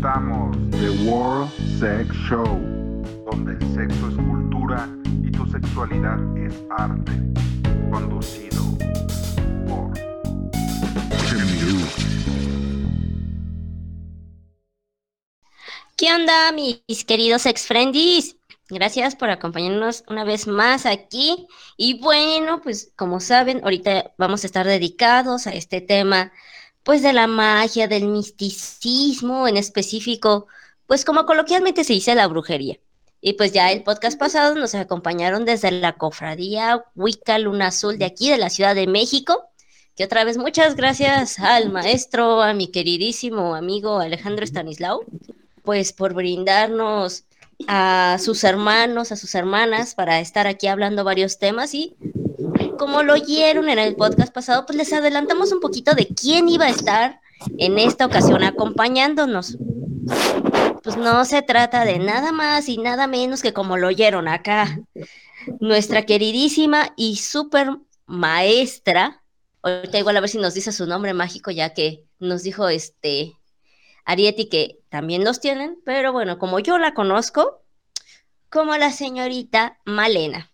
presentamos The World Sex Show, donde el sexo es cultura y tu sexualidad es arte. Conducido por. ¿Qué onda, mis queridos ex friendies? Gracias por acompañarnos una vez más aquí. Y bueno, pues como saben, ahorita vamos a estar dedicados a este tema, pues de la magia, del misticismo en específico, pues como coloquialmente se dice la brujería. Y pues ya el podcast pasado nos acompañaron desde la cofradía Wicca Luna Azul de aquí, de la Ciudad de México. Que otra vez muchas gracias al maestro, a mi queridísimo amigo Alejandro Stanislao, pues por brindarnos a sus hermanos, a sus hermanas, para estar aquí hablando varios temas y como lo oyeron en el podcast pasado, pues les adelantamos un poquito de quién iba a estar en esta ocasión acompañándonos. Pues no se trata de nada más y nada menos que como lo oyeron acá, nuestra queridísima y súper maestra, ahorita igual a ver si nos dice su nombre mágico, ya que nos dijo este Arieti que también los tienen, pero bueno, como yo la conozco, como la señorita Malena.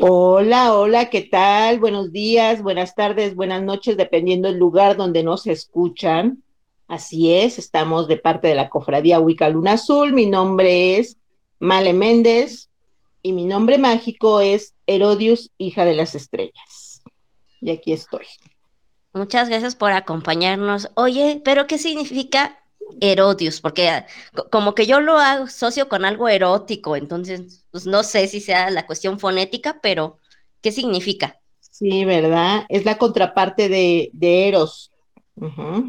Hola, hola, ¿qué tal? Buenos días, buenas tardes, buenas noches, dependiendo del lugar donde nos escuchan. Así es, estamos de parte de la Cofradía Wicca Luna Azul. Mi nombre es Male Méndez y mi nombre mágico es Herodius, hija de las estrellas. Y aquí estoy. Muchas gracias por acompañarnos. Oye, pero ¿qué significa Herodius? Porque co- como que yo lo asocio con algo erótico, entonces pues no sé si sea la cuestión fonética, pero ¿qué significa? Sí, ¿verdad? Es la contraparte de, de Eros,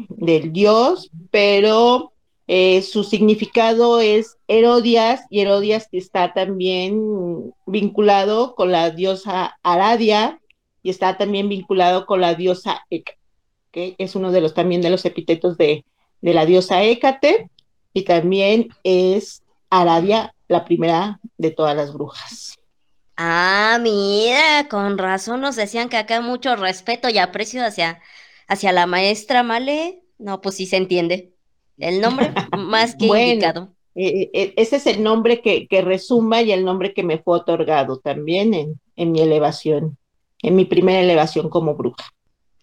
del dios, pero eh, su significado es Herodias y Herodias está también vinculado con la diosa Aradia y está también vinculado con la diosa Hécate, que es uno de los también de los epítetos de, de la diosa Hécate y también es Aradia la primera de todas las brujas. Ah, mira, con razón nos decían que acá hay mucho respeto y aprecio hacia, hacia la maestra Male. No, pues sí se entiende. El nombre más que Bueno. indicado. Eh, eh, ese es el nombre que, que resuma y el nombre que me fue otorgado también en, en mi elevación, en mi primera elevación como bruja.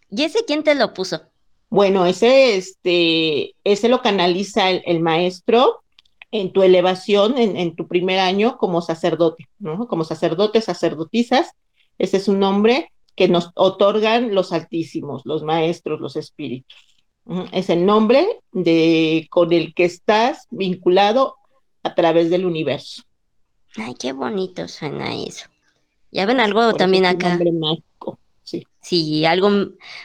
¿Y ese quién te lo puso? Bueno, ese, este, ese lo canaliza el, el maestro en tu elevación, en, en tu primer año como sacerdote, ¿no? Como sacerdote, sacerdotisas, ese es un nombre que nos otorgan los altísimos, los maestros, los espíritus. Es el nombre de, con el que estás vinculado a través del universo. Ay, qué bonito suena eso. Ya ven algo Por también acá. nombre mágico, sí. Sí, algo,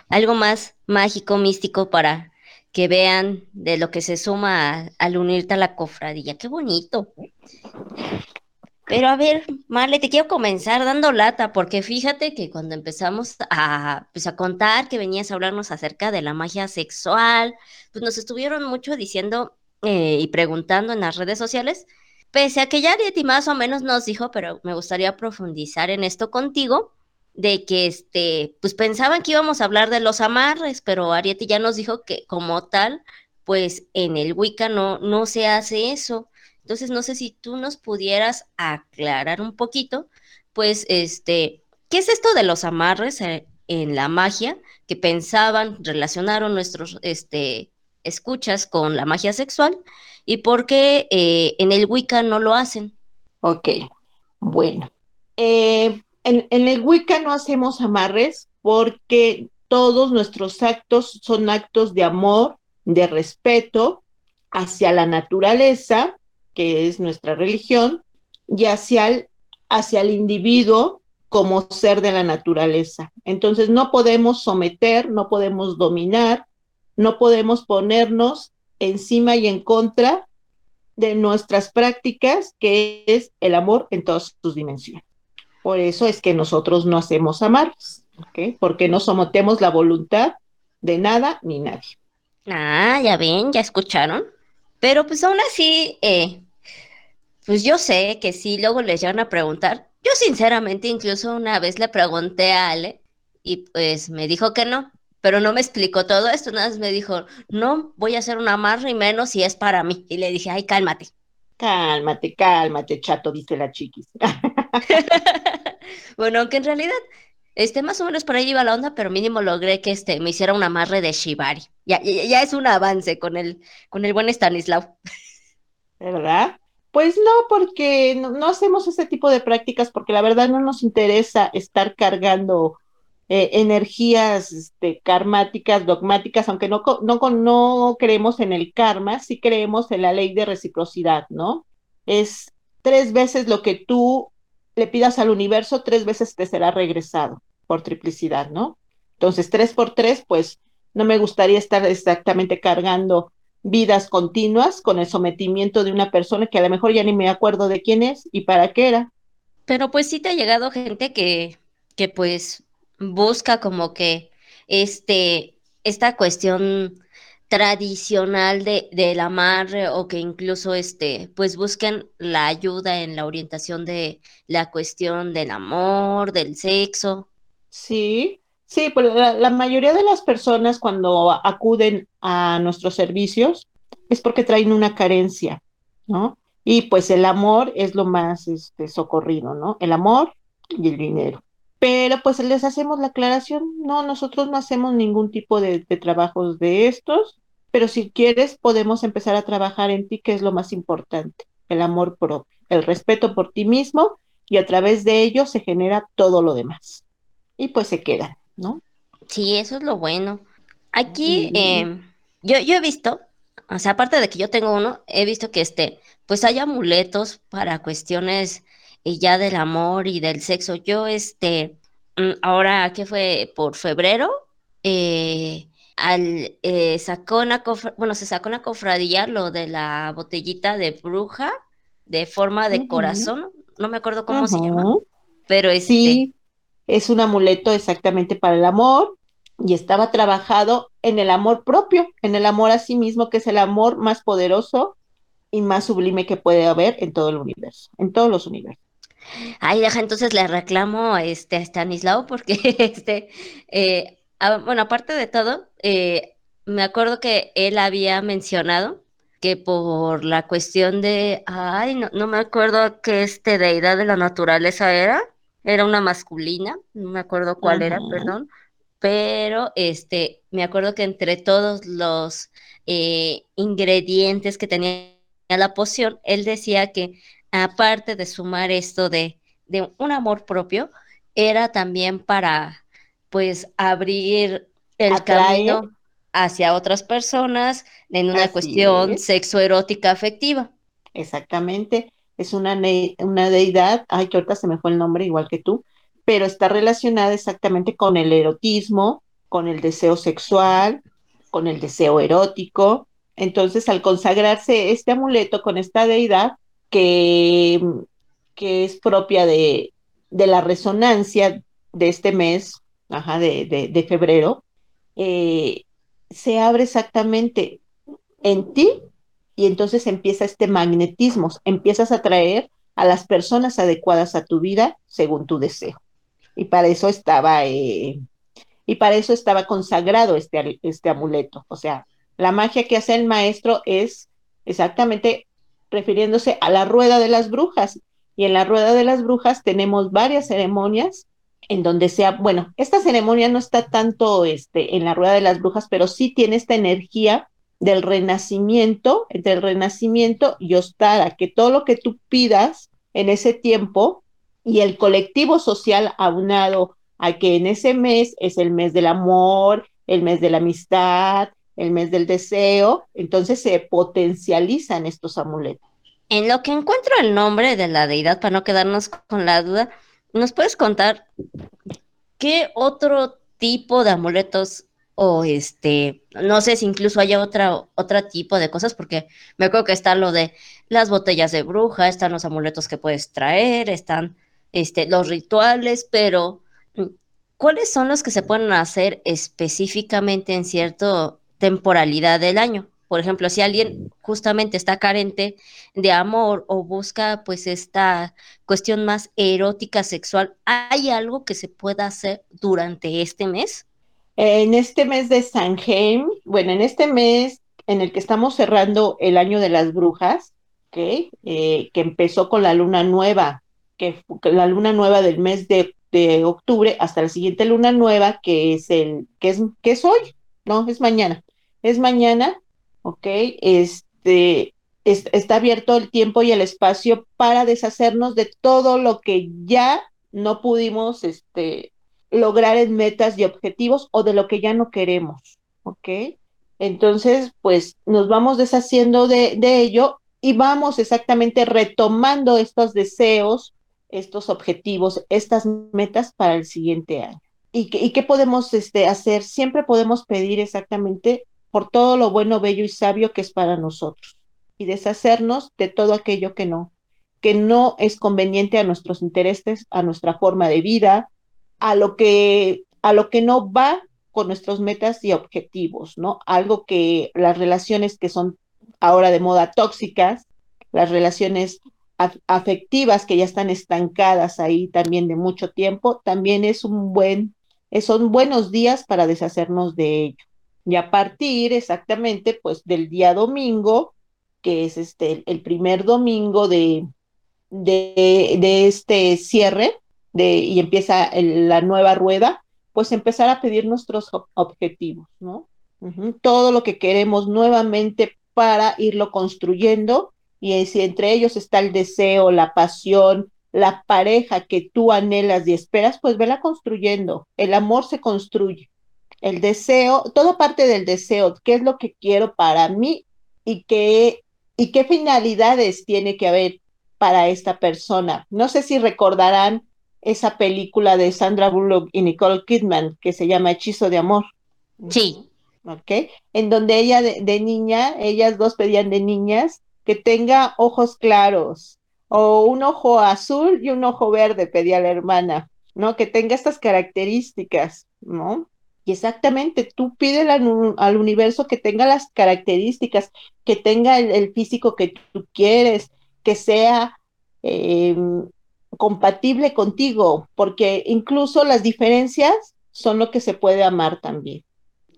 algo más mágico, místico para que vean de lo que se suma al unirte a la cofradía. Qué bonito. Pero a ver, Marle, te quiero comenzar dando lata, porque fíjate que cuando empezamos a, pues, a contar que venías a hablarnos acerca de la magia sexual, pues nos estuvieron mucho diciendo eh, y preguntando en las redes sociales, pese a que ya Arieti más o menos nos dijo, pero me gustaría profundizar en esto contigo de que este, pues pensaban que íbamos a hablar de los amarres, pero Arieti ya nos dijo que como tal, pues en el Wicca no, no se hace eso. Entonces, no sé si tú nos pudieras aclarar un poquito, pues, este, ¿qué es esto de los amarres eh, en la magia que pensaban, relacionaron nuestros, este, escuchas con la magia sexual y por qué eh, en el Wicca no lo hacen? Ok, bueno. Eh, en, el Wicca no hacemos amarres porque todos nuestros actos son actos de amor, de respeto hacia la naturaleza, que es nuestra religión, y hacia el, hacia el individuo como ser de la naturaleza. Entonces no podemos someter, no podemos dominar, no podemos ponernos encima y en contra de nuestras prácticas, que es el amor en todas sus dimensiones. Por eso es que nosotros no hacemos amarres, ¿ok? Porque no sometemos la voluntad de nada ni nadie. Ah, ya ven, ya escucharon. Pero pues aún así, eh, pues yo sé que sí, luego les llegan a preguntar. Yo sinceramente incluso una vez le pregunté a Ale y pues me dijo que no. pero no me explicó todo esto, nada más me dijo, no voy a hacer una amarre y menos si es para mí. Y le dije, ay, cálmate. Cálmate, cálmate, chato, dice la chiquis. bueno, aunque en realidad, este, más o menos por ahí iba la onda, pero mínimo logré que este, me hiciera un amarre de Shibari. Ya, ya, es un avance con el, con el buen Stanislav. ¿Verdad? Pues no, porque no, hacemos ese tipo de prácticas porque la verdad no nos interesa estar cargando eh, energías este, karmáticas, dogmáticas, aunque no, no, no creemos en el karma, sí creemos en la ley de reciprocidad, ¿no? Es tres veces lo que tú le pidas al universo, tres veces te será regresado por triplicidad, ¿no? Entonces, tres por tres, pues no me gustaría estar exactamente cargando vidas continuas con el sometimiento de una persona que a lo mejor ya ni me acuerdo de quién es y para qué era. Pero pues sí te ha llegado gente que, que pues busca como que este, esta cuestión tradicional de, del amarre o que incluso este, pues busquen la ayuda en la orientación de la cuestión del amor, del sexo. Sí, Sí, pues la, mayoría de las personas cuando acuden a nuestros servicios es porque traen una carencia, ¿no? Y pues el amor es lo más este, socorrido, ¿no? El amor y el dinero. Pero pues les hacemos la aclaración, no, nosotros no hacemos ningún tipo de, de trabajos de estos, pero si quieres podemos empezar a trabajar en ti, que es lo más importante, el amor propio, el respeto por ti mismo y a través de ello se genera todo lo demás. Y pues se quedan. ¿no? Sí, eso es lo bueno. Aquí em, yo, yo he visto, o sea, aparte de que yo tengo uno, he visto que este, pues hay amuletos para cuestiones eh, ya del amor y del sexo. Yo, este, mm, ahora que fue por febrero, eh, al, eh, sacó una bueno, se sacó una cofradía lo de la botellita de bruja de forma de corazón, no me acuerdo cómo se llama, pero este, sí es un amuleto exactamente para el amor y estaba trabajado en el amor propio, en el amor a sí mismo, que es el amor más poderoso y más sublime que puede haber en todo el universo, en todos los universos. Ay, deja, entonces le reclamo a, este, a Stanislao porque, este, eh, bueno, aparte de todo, eh, me acuerdo que él había mencionado que por la cuestión de, ay, no, no me acuerdo qué este deidad de la naturaleza era, era una masculina, no me acuerdo cuál era, perdón, pero este, me acuerdo que entre todos los eh, ingredientes que tenía la poción, él decía que aparte de sumar esto de, de un amor propio, era también para pues abrir el camino hacia otras personas en una cuestión sexoerótica afectiva. Exactamente es una, una deidad, ay, que ahorita se me fue el nombre igual que tú, pero está relacionada exactamente con el erotismo, con el deseo sexual, con el deseo erótico. Entonces, al consagrarse este amuleto con esta deidad, que, que es propia de, de la resonancia de este mes, ajá, de, de, febrero, eh, se abre exactamente en ti y entonces empieza este magnetismo, empiezas a atraer a las personas adecuadas a tu vida según tu deseo. Y para eso estaba, eh, y para eso estaba consagrado este, este amuleto. O sea, la magia que hace el maestro es exactamente refiriéndose a la rueda de las brujas. Y en la rueda de las brujas tenemos varias ceremonias en donde sea, bueno, esta ceremonia no está tanto este, en la rueda de las brujas, pero sí tiene esta energía del renacimiento, entre el renacimiento y Ostara, que todo lo que tú pidas en ese tiempo y el colectivo social aunado a que en ese mes es el mes del amor, el mes de la amistad, el mes del deseo, entonces se potencializan estos amuletos. En lo que encuentro el nombre de la deidad, para no quedarnos con la duda, ¿nos puedes contar qué otro tipo de amuletos o este, no sé si incluso haya otro tipo de cosas, porque me acuerdo que está lo de las botellas de bruja, están los amuletos que puedes traer, están este, los rituales, pero ¿cuáles son los que se pueden hacer específicamente en cierta temporalidad del año? Por ejemplo, si alguien justamente está carente de amor o busca pues esta cuestión más erótica sexual, ¿hay algo que se pueda hacer durante este mes? En este mes de Samhain, bueno, en este mes en el que estamos cerrando el año de las brujas, ¿okay? Eh, que empezó con la luna nueva, que, la luna nueva del mes de, de, octubre hasta la siguiente luna nueva, que es el, que es, que es hoy, no, es mañana, es mañana, ¿ok? Este, es, está abierto el tiempo y el espacio para deshacernos de todo lo que ya no pudimos, este, lograr en metas y objetivos o de lo que ya no queremos, ¿ok? Entonces, pues nos vamos deshaciendo de, ello y vamos exactamente retomando estos deseos, estos objetivos, estas metas para el siguiente año. ¿Y, y qué podemos este, hacer? Siempre podemos pedir exactamente por todo lo bueno, bello y sabio que es para nosotros y deshacernos de todo aquello que no, que no es conveniente a nuestros intereses, a nuestra forma de vida, a lo que, a lo que no va con nuestros metas y objetivos, ¿no? Algo que las relaciones que son ahora de moda tóxicas, las relaciones afectivas que ya están estancadas ahí también de mucho tiempo, también es un buen, son buenos días para deshacernos de ello. Y a partir exactamente, pues, del día domingo, que es este, el primer domingo de, de, este cierre, de, y empieza la nueva rueda, pues empezar a pedir nuestros objetivos, ¿no? Todo lo que queremos nuevamente para irlo construyendo y si entre ellos está el deseo, la pasión, la pareja que tú anhelas y esperas, pues vela construyendo. El amor se construye. El deseo, todo parte del deseo, qué es lo que quiero para mí y qué, y qué finalidades tiene que haber para esta persona. No sé si recordarán esa película de Sandra Bullock y Nicole Kidman que se llama Hechizo de Amor. Sí. ¿Ok? En donde ella de, de niña, ellas dos pedían de niñas que tenga ojos claros o un ojo azul y un ojo verde, pedía la hermana, ¿no? Que tenga estas características, ¿no? Y exactamente, tú pídele al, al universo que tenga las características, que tenga el, el físico que tú quieres, que sea eh, compatible contigo, porque incluso las diferencias son lo que se puede amar también.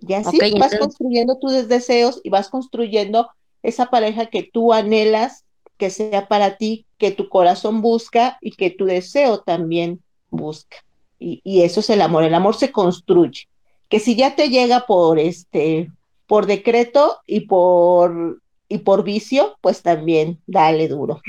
Y así okay, vas entonces... construyendo tus deseos y vas construyendo esa pareja que tú anhelas que sea para ti, que tu corazón busca y que tu deseo también busca. Y, y, eso es el amor. El amor se construye. Que si ya te llega por este, por decreto y por y por vicio, pues también dale duro.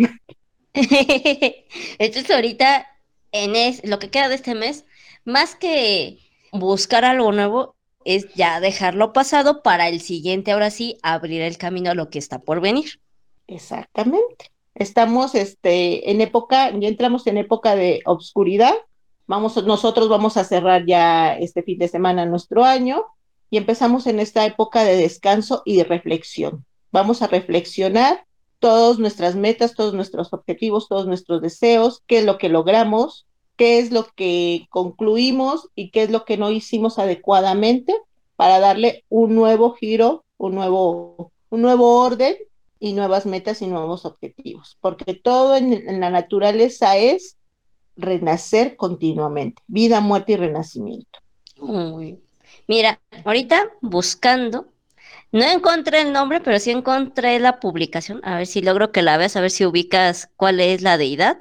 Entonces ahorita, en es, lo que queda de este mes, más que buscar algo nuevo, es ya dejarlo pasado para el siguiente, ahora sí, abrir el camino a lo que está por venir. Exactamente. Estamos este, en época, ya entramos en época de obscuridad. Vamos, nosotros vamos a cerrar ya este fin de semana nuestro año y empezamos en esta época de descanso y de reflexión. Vamos a reflexionar todas nuestras metas, todos nuestros objetivos, todos nuestros deseos, qué es lo que logramos, qué es lo que concluimos y qué es lo que no hicimos adecuadamente para darle un nuevo giro, un nuevo, un nuevo orden y nuevas metas y nuevos objetivos, porque todo en, en la naturaleza es renacer continuamente, vida, muerte y renacimiento. Uy. Mira, ahorita buscando no encontré el nombre, pero sí encontré la publicación. A ver si logro que la veas, a ver si ubicas cuál es la deidad.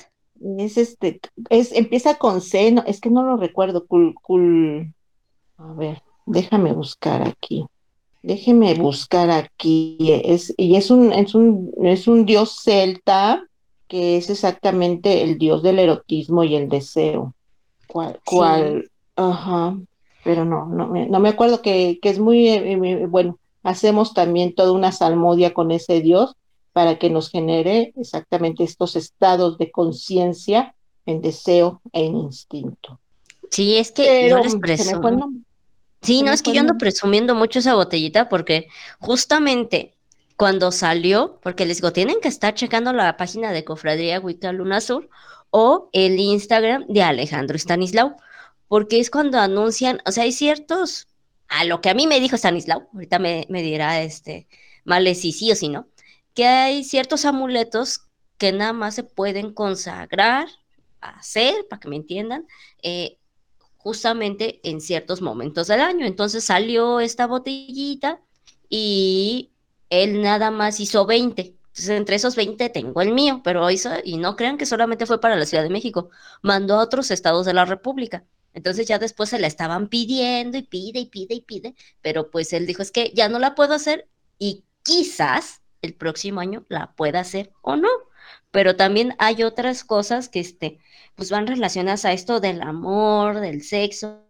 Es este, es, empieza con C, no, es que no lo recuerdo. Cul, cul, a ver, déjame buscar aquí. Déjeme buscar aquí. Es, y es un, es un, es un dios celta que es exactamente el dios del erotismo y el deseo. ¿Cuál? Cuál ajá. Pero no, no, no me acuerdo que, que es muy, eh, bueno hacemos también toda una salmodia con ese Dios para que nos genere exactamente estos estados de conciencia en deseo e en instinto. Sí, es que Pero, yo les presumo. Sí, no, es que yo ando presumiendo mucho esa botellita porque justamente cuando salió, porque les digo, tienen que estar checando la página de Cofradía Wicca Luna Sur o el Instagram de Alejandro Stanislao, porque es cuando anuncian, o sea, hay ciertos a lo que a mí me dijo Stanislao, ahorita me, me dirá este, Male si sí o si no, que hay ciertos amuletos que nada más se pueden consagrar, hacer, para que me entiendan, eh, justamente en ciertos momentos del año. Entonces salió esta botellita y él nada más hizo 20. Entonces, entre esos 20 tengo el mío, pero hizo, y no crean que solamente fue para la Ciudad de México, mandó a otros estados de la República. Entonces ya después se la estaban pidiendo y pide y pide y pide, pero pues él dijo, es que ya no la puedo hacer y quizás el próximo año la pueda hacer o no. Pero también hay otras cosas que este, pues van relacionadas a esto del amor, del sexo.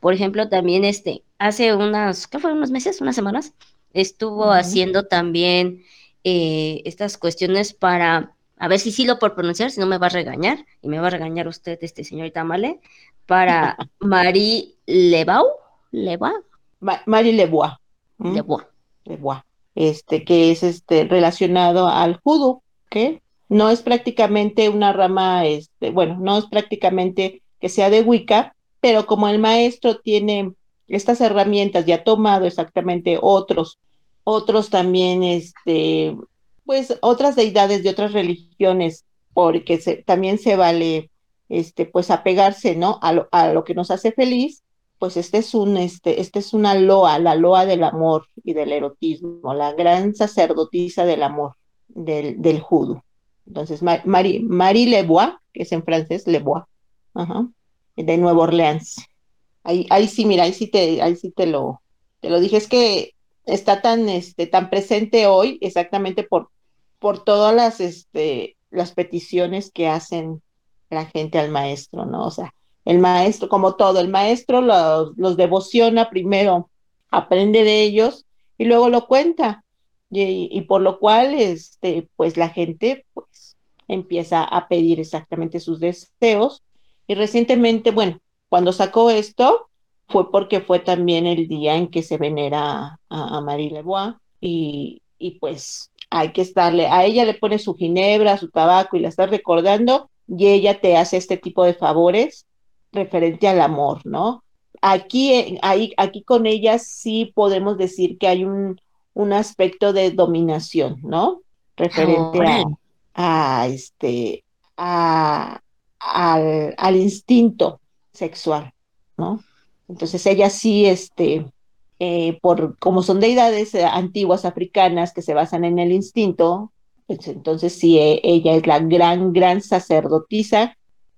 Por ejemplo, también este, hace unas, ¿qué fue? Unos meses, unas semanas, estuvo haciendo también eh, estas cuestiones para, a ver si sí lo por pronunciar, si no me va a regañar, y me va a regañar usted, este señorita Male, para Marie Lebau, Leba. Marie Lebois. Lebois. Lebois. Este, que es este relacionado al judo, ¿qué? No es prácticamente una rama, este, bueno, no es prácticamente que sea de Wicca, pero como el maestro tiene estas herramientas y ha tomado exactamente otros, otros también, este, pues otras deidades de otras religiones, porque también se vale, este, pues apegarse, ¿no? A lo, a lo que nos hace feliz, pues este es un, este, este es una loa, la loa del amor y del erotismo, la gran sacerdotisa del amor, del, del judo. Entonces, Marie, Lebois, que es en francés, Lebois, de Nueva Orleans. Ahí, ahí sí, mira, ahí sí te, ahí sí te lo, te lo dije, es que está tan, este, tan presente hoy exactamente por, por todas las, este, las peticiones que hacen la gente al maestro, ¿no? O sea, el maestro, como todo, el maestro los, los devociona primero, aprende de ellos y luego lo cuenta. Y, y, por lo cual, este, pues la gente, pues, empieza a pedir exactamente sus deseos. Y recientemente, bueno, cuando sacó esto, fue porque fue también el día en que se venera a, Marie Lebois y, y pues hay que estarle, a ella le pone su ginebra, su tabaco y la está recordando y ella te hace este tipo de favores referente al amor, ¿no? Aquí, eh, ahí, aquí con ella sí podemos decir que hay un, un aspecto de dominación, ¿no? Referente a, a este, a, al, al, instinto sexual, ¿no? Entonces ella sí, este, eh, por como son deidades eh, antiguas africanas que se basan en el instinto, pues entonces sí, e, ella es la gran, gran sacerdotisa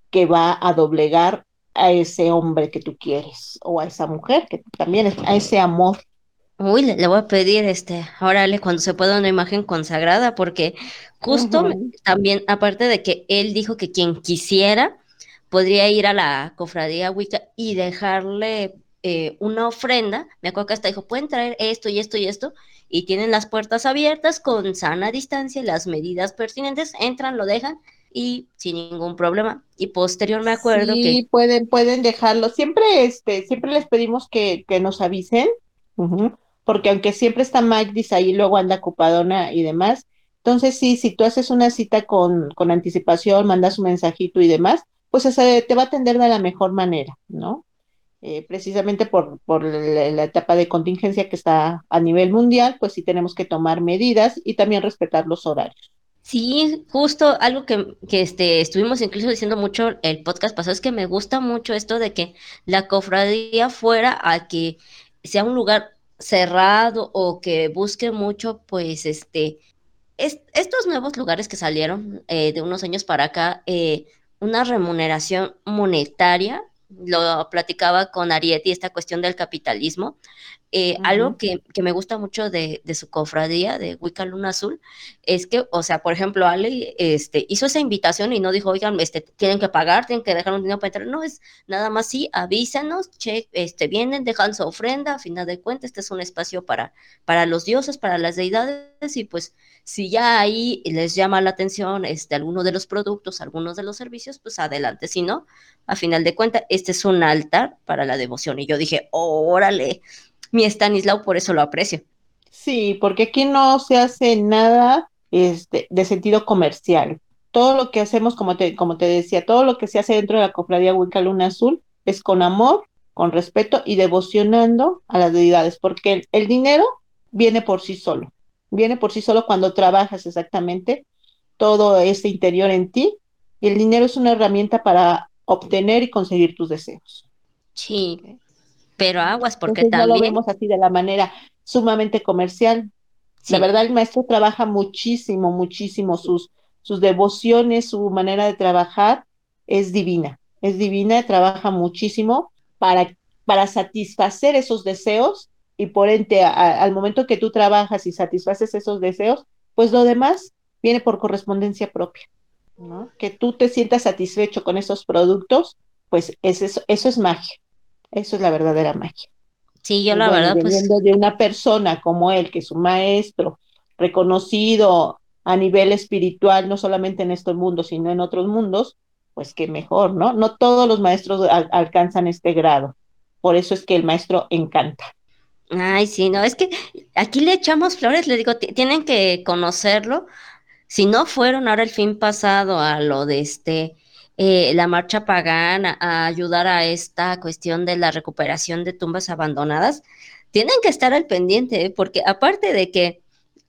que va a doblegar a ese hombre que tú quieres o a esa mujer que también es a ese amor Uy, le, voy a pedir, este, órale, cuando se pueda una imagen consagrada, porque justo también, aparte de que él dijo que quien quisiera podría ir a la cofradía Wicca y dejarle eh, una ofrenda, me acuerdo que hasta dijo, pueden traer esto y esto y esto, y tienen las puertas abiertas con sana distancia, las medidas pertinentes, entran, lo dejan y sin ningún problema. Y posterior me acuerdo sí, que... pueden, pueden dejarlo. Siempre, este, siempre les pedimos que, que nos avisen porque aunque siempre está Magdis ahí, luego anda ocupadona y demás. Entonces, sí, si tú haces una cita con, con anticipación, mandas un mensajito y demás, pues ese te va a atender de la mejor manera, ¿no? Eh, precisamente por, por la, etapa de contingencia que está a nivel mundial, pues sí tenemos que tomar medidas y también respetar los horarios. Sí, justo algo que, que este, estuvimos incluso diciendo mucho el podcast pasado es que me gusta mucho esto de que la cofradía fuera a que sea un lugar cerrado o que busque mucho, pues, este, estos nuevos lugares que salieron eh, de unos años para acá, eh, una remuneración monetaria, lo platicaba con Arieti, esta cuestión del capitalismo, eh, algo que, me gusta mucho de, su cofradía, de Wicca Luna Azul, es que, o sea, por ejemplo, Ale este, hizo esa invitación y no dijo, oigan, este, tienen que pagar, tienen que dejar un dinero para entrar. No, es nada más sí, avísanos, che, este, vienen, dejan su ofrenda, a final de cuentas, este es un espacio para, para los dioses, para las deidades, y pues si ya ahí les llama la atención este, alguno de los productos, algunos de los servicios, pues adelante. Si no, a final de cuentas, este es un altar para la devoción. Y yo dije, órale, mi Stanislao, por eso lo aprecio. Sí, porque aquí no se hace nada este, de sentido comercial. Todo lo que hacemos, como te, como te decía, todo lo que se hace dentro de la cofradía Wicca Luna Azul es con amor, con respeto y devocionando a las deidades, porque el, el dinero viene por sí solo, viene por sí solo cuando trabajas exactamente todo ese interior en ti y el dinero es una herramienta para obtener y conseguir tus deseos. Sí, pero aguas, porque Entonces, también... No lo vemos así de la manera sumamente comercial. Sí. La verdad, el maestro trabaja muchísimo, muchísimo. Sus, sus devociones, su manera de trabajar es divina. Es divina, trabaja muchísimo para, para satisfacer esos deseos y por ende, a- al momento que tú trabajas y satisfaces esos deseos, pues lo demás viene por correspondencia propia. ¿no? Que tú te sientas satisfecho con esos productos, pues es eso, eso es magia. Eso es la verdadera magia. Sí, yo la bueno, verdad, pues de una persona como él, que es un maestro reconocido a nivel espiritual, no solamente en este mundo, sino en otros mundos, pues qué mejor, ¿no? No todos los maestros al- alcanzan este grado. Por eso es que el maestro encanta. Ay, sí, no, es que aquí le echamos flores, le digo, ti- tienen que conocerlo. Si no fueron ahora el fin pasado a lo de este, eh, la marcha pagana, a ayudar a esta cuestión de la recuperación de tumbas abandonadas, tienen que estar al pendiente, ¿eh? porque aparte de que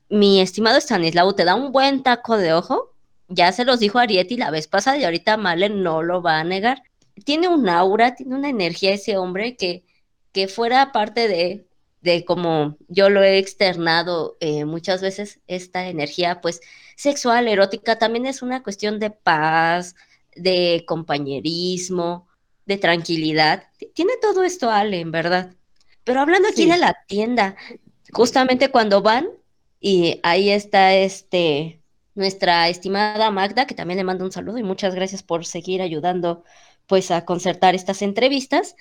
mi estimado Stanislao te da un buen taco de ojo, ya se los dijo Arieti la vez pasada y ahorita Malen no lo va a negar. Tiene un aura, tiene una energía ese hombre que, que fuera parte de, de como yo lo he externado eh, muchas veces, esta energía pues sexual, erótica, también es una cuestión de paz, de compañerismo, de tranquilidad. Tiene todo esto Ale, en verdad. Pero hablando aquí Sí. de la tienda, justamente cuando van y ahí está este nuestra estimada Magda, que también le mando un saludo y muchas gracias por seguir ayudando pues a concertar estas entrevistas.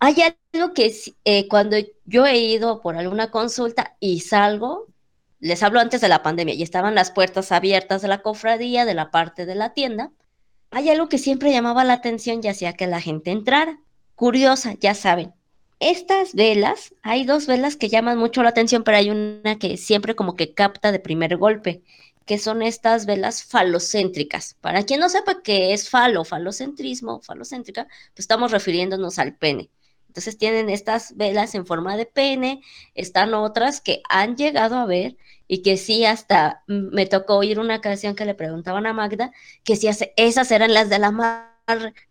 Hay algo que eh, cuando yo he ido por alguna consulta y salgo, les hablo antes de la pandemia y estaban las puertas abiertas de la cofradía, de la parte de la tienda, hay algo que siempre llamaba la atención y hacía que la gente entrara. Curiosa, ya saben. Estas velas, hay dos velas que llaman mucho la atención, pero hay una que siempre como que capta de primer golpe, que son estas velas falocéntricas. Para quien no sepa qué es falo, falocentrismo, falocéntrica, pues estamos refiriéndonos al pene. Entonces tienen estas velas en forma de pene, están otras que han llegado a ver y que sí hasta me tocó oír una canción que le preguntaban a Magda que si esas eran las de la mar,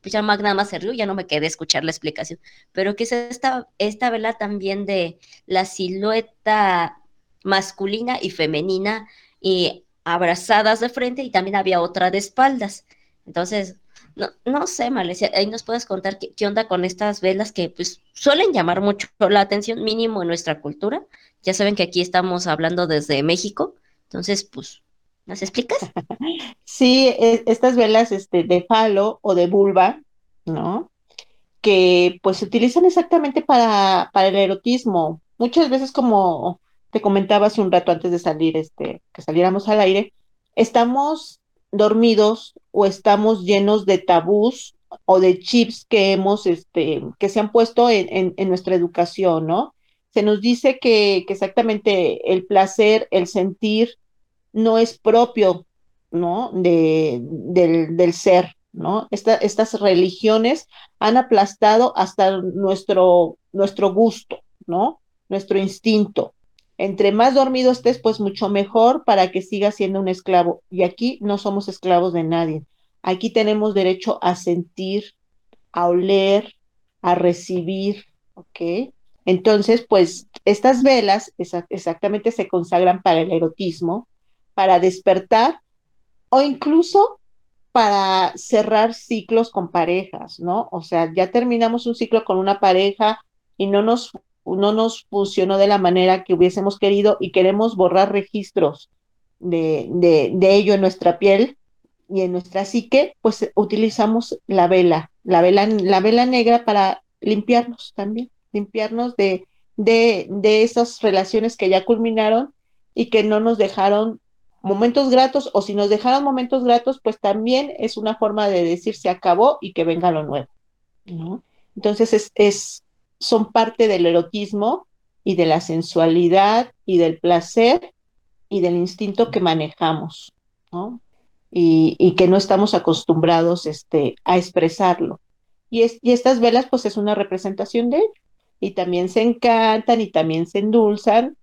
pues ya Magda más se rió, ya no me quedé a escuchar la explicación, pero que es esta, esta vela también de la silueta masculina y femenina y abrazadas de frente y también había otra de espaldas. Entonces, no, no sé, Malesia, ahí nos puedes contar qué, qué onda con estas velas que pues suelen llamar mucho la atención, mínimo en nuestra cultura. Ya saben que aquí estamos hablando desde México, entonces pues, ¿nos explicas? Sí, e- estas velas este, de falo o de vulva, ¿no? Que pues se utilizan exactamente para, para el erotismo. Muchas veces, como te comentaba hace un rato antes de salir, este, que saliéramos al aire, estamos dormidos o estamos llenos de tabús o de chips que hemos, este, que se han puesto en, en, en nuestra educación, ¿no? Se nos dice que, exactamente el placer, el sentir, no es propio ¿no? De, del, del ser, ¿no? Esta, estas religiones han aplastado hasta nuestro, nuestro gusto, ¿no? Nuestro instinto. Entre más dormido estés, pues mucho mejor para que sigas siendo un esclavo. Y aquí no somos esclavos de nadie. Aquí tenemos derecho a sentir, a oler, a recibir, ¿ok? Entonces, pues estas velas exactamente se consagran para el erotismo, para despertar o incluso para cerrar ciclos con parejas, ¿no? O sea, ya terminamos un ciclo con una pareja y no nos, no nos funcionó de la manera que hubiésemos querido y queremos borrar registros de, de, de ello en nuestra piel y en nuestra psique, pues utilizamos la vela, la vela, la vela negra para limpiarnos también, limpiarnos de, de, de esas relaciones que ya culminaron y que no nos dejaron momentos gratos o si nos dejaron momentos gratos, pues también es una forma de decir se acabó y que venga lo nuevo, ¿no? Entonces es, es, son parte del erotismo y de la sensualidad y del placer y del instinto que manejamos. Y, que no estamos acostumbrados este, a expresarlo. Y, es, y estas velas, pues es una representación de. Y también se encantan y también se endulzan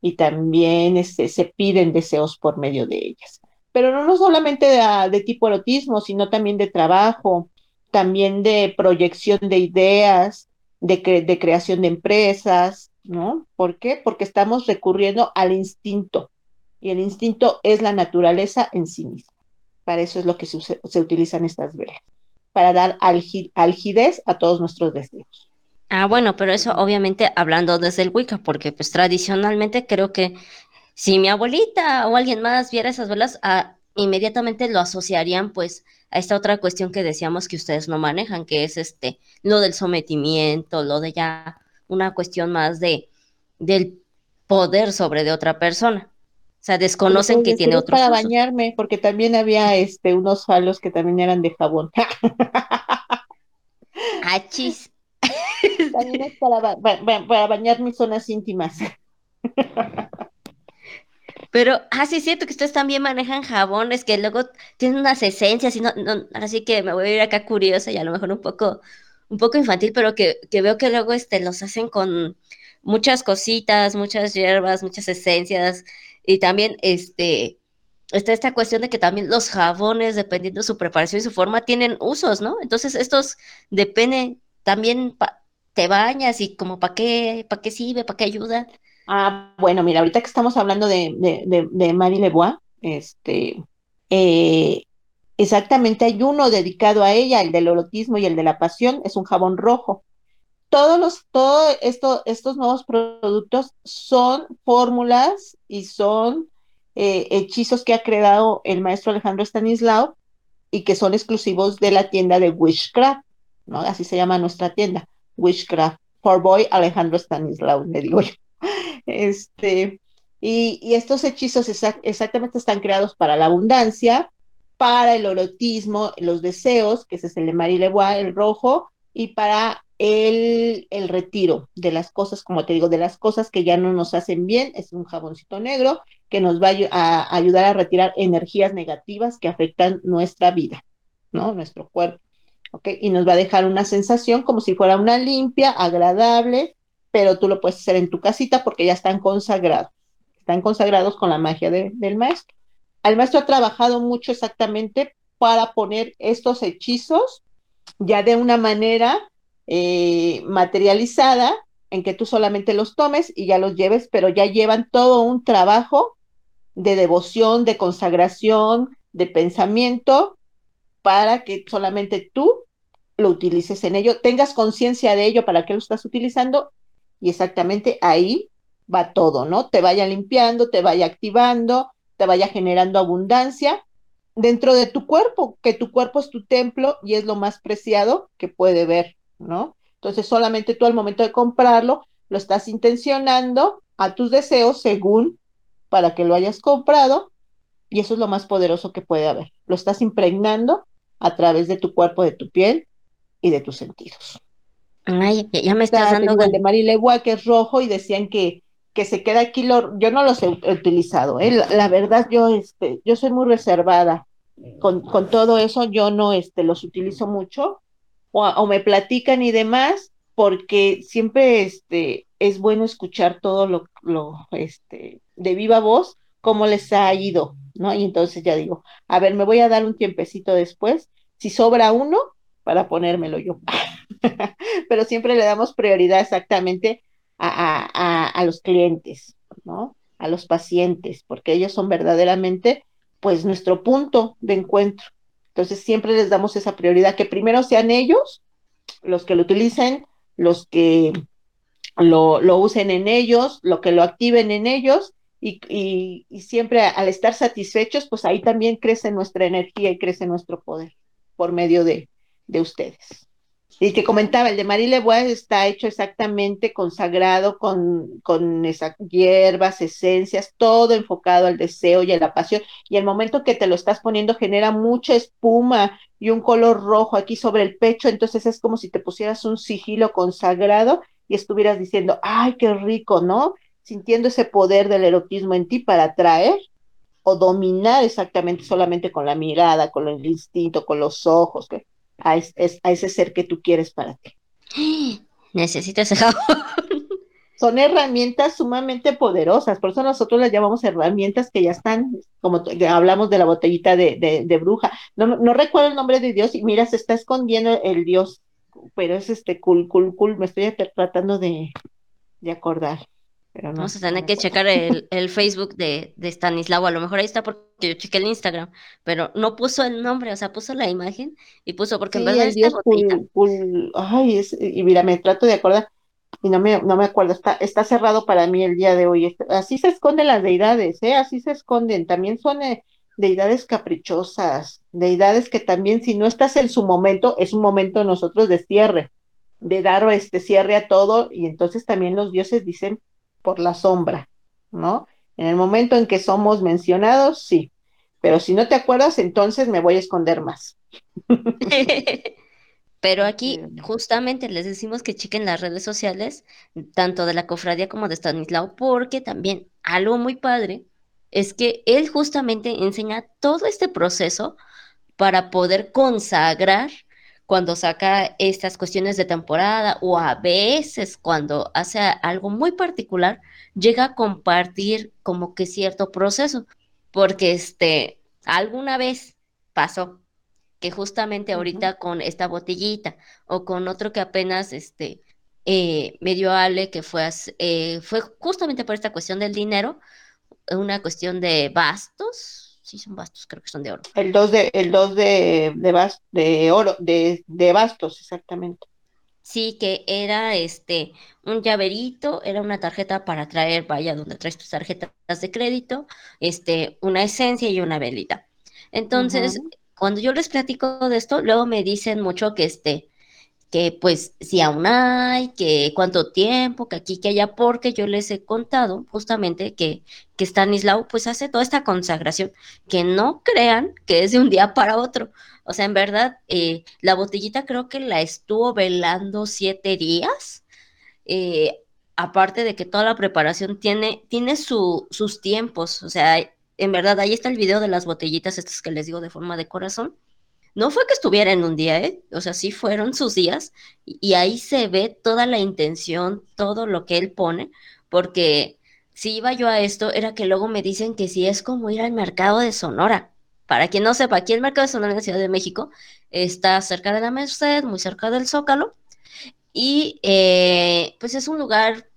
y también este, se piden deseos por medio de ellas. Pero no, no solamente de, de, tipo erotismo, sino también de trabajo, también de proyección de ideas, de, creación de empresas, ¿no? ¿Por qué? Porque estamos recurriendo al instinto y el instinto es la naturaleza en sí misma. Para eso es lo que se utilizan estas velas, para dar algidez a todos nuestros deseos. Ah, bueno, pero eso obviamente hablando desde el Wicca, porque pues tradicionalmente creo que si mi abuelita o alguien más viera esas velas, ah, inmediatamente lo asociarían pues a esta otra cuestión que decíamos que ustedes no manejan, que es este, lo del sometimiento, lo de ya una cuestión más de del poder sobre de otra persona. O sea, desconocen que tiene otro para bañarme, porque también había este unos falos que también eran de jabón. Achis. Para bañar mis zonas íntimas. Pero, ah, sí, es cierto que ustedes también manejan jabones que luego tienen unas esencias y no, no, así que me voy a ir acá curiosa y a lo mejor un poco, un poco infantil, pero que, que veo que luego este, los hacen con muchas cositas, muchas hierbas, muchas esencias y también este, está esta cuestión de que también los jabones, dependiendo de su preparación y su forma, tienen usos, ¿no? Entonces, estos depende también te bañas y como para qué, para qué sirve, para qué ayuda. Ah, bueno, mira, ahorita que estamos hablando de, de, de, Marie Lebois, este, eh, exactamente hay uno dedicado a ella, el del erotismo y el de la pasión, es un jabón rojo. Todos los, todo esto, estos nuevos productos son fórmulas y son eh, hechizos que ha creado el maestro Alejandro Stanislao y que son exclusivos de la tienda de Wishcraft, ¿no? Así se llama nuestra tienda, Wishcraft, for Boy Alejandro Stanislao, le digo yo. Este, y, estos hechizos exactamente están creados para la abundancia, para el erotismo, los deseos, que ese es el de Marie Lebois, el rojo, y para el, el, retiro de las cosas, como te digo, de las cosas que ya no nos hacen bien, es un jaboncito negro que nos va a, ayudar a retirar energías negativas que afectan nuestra vida, ¿no? Nuestro cuerpo. Y nos va a dejar una sensación como si fuera una limpia, agradable, pero tú lo puedes hacer en tu casita porque ya están consagrados, están consagrados con la magia del maestro. El maestro ha trabajado mucho exactamente para poner estos hechizos ya de una manera eh, materializada en que tú solamente los tomes y ya los lleves, pero ya llevan todo un trabajo de devoción, de consagración, de pensamiento, para que solamente tú lo utilices en ello, tengas conciencia de ello para que lo estás utilizando y exactamente ahí va todo, ¿no? Te vaya limpiando, te vaya activando, te vaya generando abundancia dentro de tu cuerpo, que tu cuerpo es tu templo y es lo más preciado que puede ver, ¿no? Entonces solamente tú al momento de comprarlo lo estás intencionando a tus deseos según para que lo hayas comprado y eso es lo más poderoso que puede haber. Lo estás impregnando a través de tu cuerpo, de tu piel y de tus sentidos. Ay, ya me estás dando. El de Marilegua, que es rojo, y decían que, que se queda aquí. Lo, yo no los he utilizado. ¿eh? La, verdad, yo, este, yo soy muy reservada con, con todo eso. Yo no este, los utilizo mucho. O, o, me platican y demás, porque siempre este, es bueno escuchar todo lo, lo este, de viva voz, cómo les ha ido, ¿no? Y entonces ya digo, a ver, me voy a dar un tiempecito después. Si sobra uno, para ponérmelo yo. pero siempre le damos prioridad exactamente a, los clientes, ¿no? A los pacientes, porque ellos son verdaderamente, pues, nuestro punto de encuentro. Entonces, siempre les damos esa prioridad, que primero sean ellos los que lo utilicen, los que lo, lo usen en ellos, lo que lo activen en ellos, y, y, siempre al estar satisfechos, pues ahí también crece nuestra energía y crece nuestro poder por medio de, de ustedes. Y que comentaba, el de Marie Lebois está hecho exactamente consagrado con, con esas hierbas, esencias, todo enfocado al deseo y a la pasión. Y el momento que te lo estás poniendo genera mucha espuma y un color rojo aquí sobre el pecho, entonces es como si te pusieras un sigilo consagrado y estuvieras diciendo, ay, qué rico, ¿no? Sintiendo ese poder del erotismo en ti para atraer o dominar exactamente solamente con la mirada, con el instinto, con los ojos. ¿qué? a, ese ser que tú quieres para ti. Necesito ese jabón. Son herramientas sumamente poderosas, por eso nosotros las llamamos herramientas que ya están, como hablamos de la botellita de, bruja. No, no, recuerdo el nombre de Dios y mira, se está escondiendo el Dios pero es este cool, cool, cool, me estoy tratando de, de acordar. Pero no, Vamos a tener no que checar el, el Facebook de, de Stanislao. A lo mejor ahí está porque yo chequé el Instagram, pero no puso el nombre, o sea, puso la imagen y puso, porque en verdad el cool, cool, ay, es, y mira, me trato de acordar, y no me, no me acuerdo, está, está cerrado para mí el día de hoy. Así se esconden las deidades, ¿eh? Así se esconden. También son eh, deidades caprichosas, deidades que también, si no estás en su momento, es un momento nosotros de cierre, de dar este cierre a todo, y entonces también los dioses dicen por la sombra, ¿no? En el momento en que somos mencionados, sí, pero si no te acuerdas, entonces me voy a esconder más. Pero aquí justamente les decimos que chequen las redes sociales, tanto de la cofradía como de Stanislao, porque también algo muy padre es que él justamente enseña todo este proceso para poder consagrar cuando saca estas cuestiones de temporada o a veces cuando hace algo muy particular, llega a compartir como que cierto proceso, porque este, alguna vez pasó que justamente ahorita con esta botellita o con otro que apenas este, eh, me dio Ale, que fue, eh, fue justamente por esta cuestión del dinero, una cuestión de bastos, sí son bastos, creo que son de oro. El 2 de, el dos de, de, bas- de oro, de, de bastos, exactamente. Sí, que era este un llaverito, era una tarjeta para traer, vaya, donde traes tus tarjetas de crédito, este, una esencia y una velita. Entonces, cuando yo les platico de esto, luego me dicen mucho que este, que pues si aún hay, que cuánto tiempo, que aquí, que allá, porque yo les he contado justamente que, que Stanislao pues hace toda esta consagración, que no crean que es de un día para otro. O sea, en verdad, eh, la botellita creo que la estuvo velando siete días. eh, aparte de que toda la preparación tiene, tiene su, sus tiempos. O sea, en verdad, ahí está el video de las botellitas, estas que les digo de forma de corazón. No fue que estuviera en un día, ¿eh? O sea, sí fueron sus días y, ahí se ve toda la intención, todo lo que él pone, porque si iba yo a esto, era que luego me dicen que sí es como ir al mercado de Sonora. Para quien no sepa, aquí el mercado de Sonora en la Ciudad de México está cerca de la Merced, muy cerca del Zócalo, y eh, pues es un lugar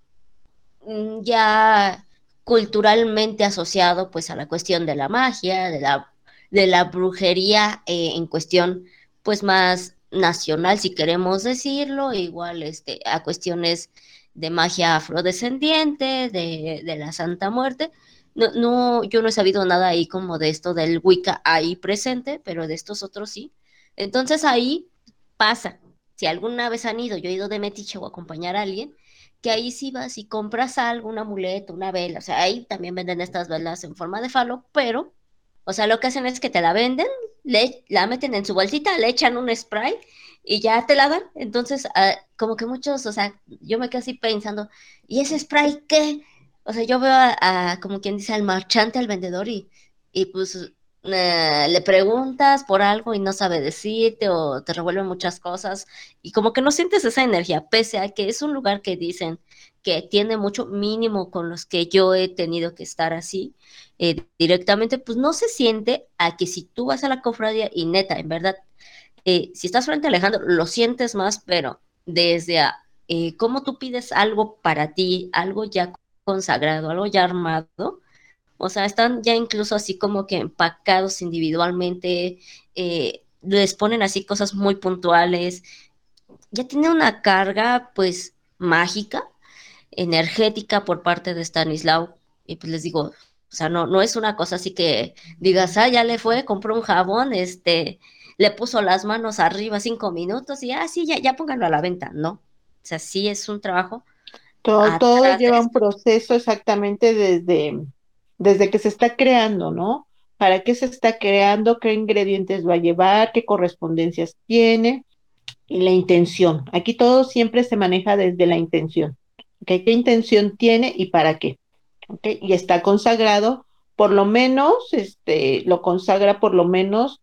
mm, ya culturalmente asociado pues a la cuestión de la magia, de la, de la brujería eh, en cuestión pues más nacional, si queremos decirlo, igual este, a cuestiones de magia afrodescendiente, de, de la Santa Muerte. No, no, yo no he sabido nada ahí como de esto del Wicca ahí presente, pero de estos otros sí. Entonces ahí pasa. Si alguna vez han ido, yo he ido de metiche o a acompañar a alguien, que ahí sí vas y compras algo, un amuleto, una vela, o sea, ahí también venden estas velas en forma de falo, pero, o sea, lo que hacen es que te la venden, le, la meten en su bolsita, le echan un spray y ya te la dan. Entonces, uh, como que muchos, o sea, yo me quedo así pensando, ¿y ese spray qué? O sea, yo veo a, como quien dice, al marchante, al vendedor y, y pues eh, le preguntas por algo y no sabe decirte o te revuelven muchas cosas y como que no sientes esa energía, pese a que es un lugar que dicen que tiene mucho mínimo con los que yo he tenido que estar así eh, directamente, pues no se siente a que si tú vas a la cofradía y neta, en verdad, eh, si estás frente a Alejandro, lo sientes más, pero desde a, eh, cómo tú pides algo para ti, algo ya consagrado, algo ya armado, o sea, están ya incluso así como que empacados individualmente, les ponen así cosas muy puntuales. Ya tiene una carga, pues, mágica, energética por parte de Stanislao. Y pues les digo, o sea, no, no es una cosa así que digas, ah, ya le fue, compró un jabón, este, le puso las manos arriba cinco minutos y, ah, sí, ya, ya pónganlo a la venta. No. O sea, sí es un trabajo. Todo, todo lleva un proceso exactamente desde desde que se está creando, ¿no? ¿Para qué se está creando? ¿Qué ingredientes va a llevar? ¿Qué correspondencias tiene? Y la intención. Aquí todo siempre se maneja desde la intención. ¿Qué intención tiene y para qué? ¿okay? Y está consagrado, por lo menos, este, lo consagra por lo menos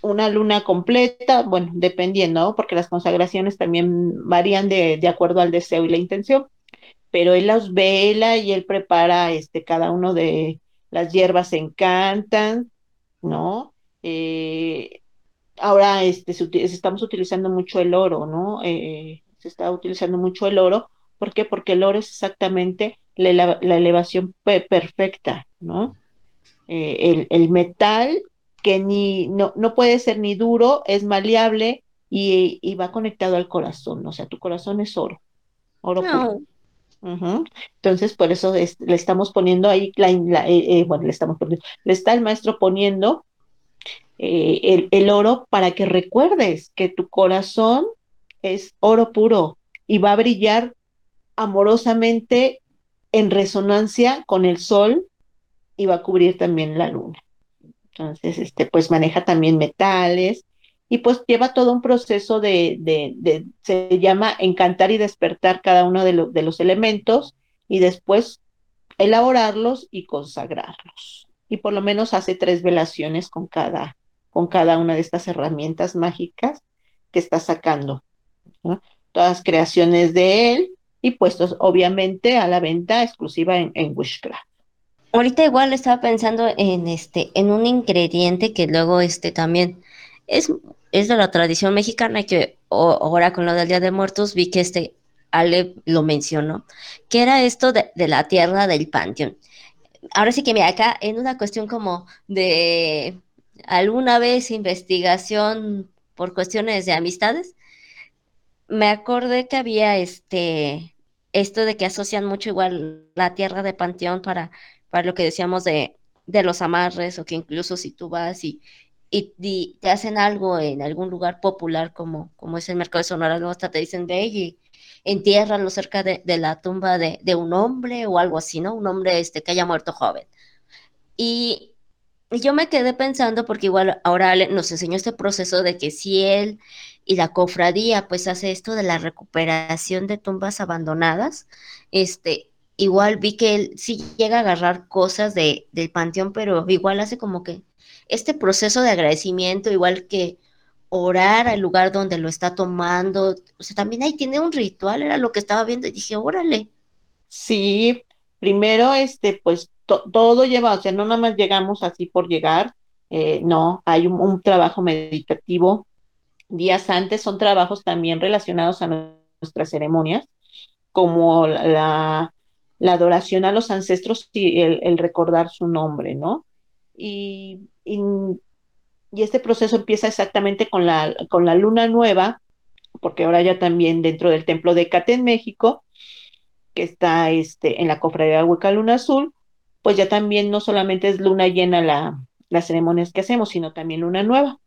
una luna completa, bueno, dependiendo, ¿no? porque las consagraciones también varían de, de acuerdo al deseo y la intención pero él los vela y él prepara este, cada uno de las hierbas se encantan, ¿no? Eh, ahora este, estamos utilizando mucho el oro, ¿no? Eh, se está utilizando mucho el oro. ¿Por qué? Porque el oro es exactamente la, elevación perfecta, ¿no? Eh, el, metal que ni, no, no puede ser ni duro, es maleable y, va conectado al corazón, o sea, tu corazón es oro, oro puro. Entonces, por eso le estamos poniendo ahí, la, eh, eh, bueno, le estamos poniendo, le está el maestro poniendo el, el, oro para que recuerdes que tu corazón es oro puro y va a brillar amorosamente en resonancia con el sol y va a cubrir también la luna. Entonces, este, pues maneja también metales y pues lleva todo un proceso de, de, se llama encantar y despertar cada uno de, los elementos y después elaborarlos y consagrarlos. Y por lo menos hace tres velaciones con cada, con cada una de estas herramientas mágicas que está sacando. Todas creaciones de él y puestos obviamente a la venta exclusiva en, en Wishcraft. Ahorita igual estaba pensando en este, en un ingrediente que luego este también es, es de la tradición mexicana que ahora con lo del Día de Muertos vi que este Ale lo mencionó, que era esto de, de la tierra del panteón. Ahora sí que me acá en una cuestión como de alguna vez investigación por cuestiones de amistades, me acordé que había este esto de que asocian mucho igual la tierra de panteón para para lo que decíamos de, de los amarres o que incluso si tú vas y, y, te hacen algo en algún lugar popular como, como es el mercado de Sonora, luego hasta te dicen, ve y entiérralo cerca de, de la tumba de, de, un hombre o algo así, ¿no? Un hombre este, que haya muerto joven. Y, y yo me quedé pensando, porque igual ahora nos enseñó este proceso de que si él y la cofradía pues hace esto de la recuperación de tumbas abandonadas, este, igual vi que él sí llega a agarrar cosas de, del panteón, pero igual hace como que este proceso de agradecimiento, igual que orar al lugar donde lo está tomando, o sea, también ahí tiene un ritual, era lo que estaba viendo y dije, órale. Sí, primero, este, pues todo lleva, o sea, no nada más llegamos así por llegar, eh, no, hay un, trabajo meditativo. Días antes son trabajos también relacionados a nuestras ceremonias, como la, adoración a los ancestros y el, recordar su nombre, ¿no? Y, y, este proceso empieza exactamente con la, con la luna nueva, porque ahora ya también dentro del templo de Cate en México, que está este, en la cofradía de Hueca Luna Azul, pues ya también no solamente es luna llena la, las ceremonias que hacemos, sino también luna nueva.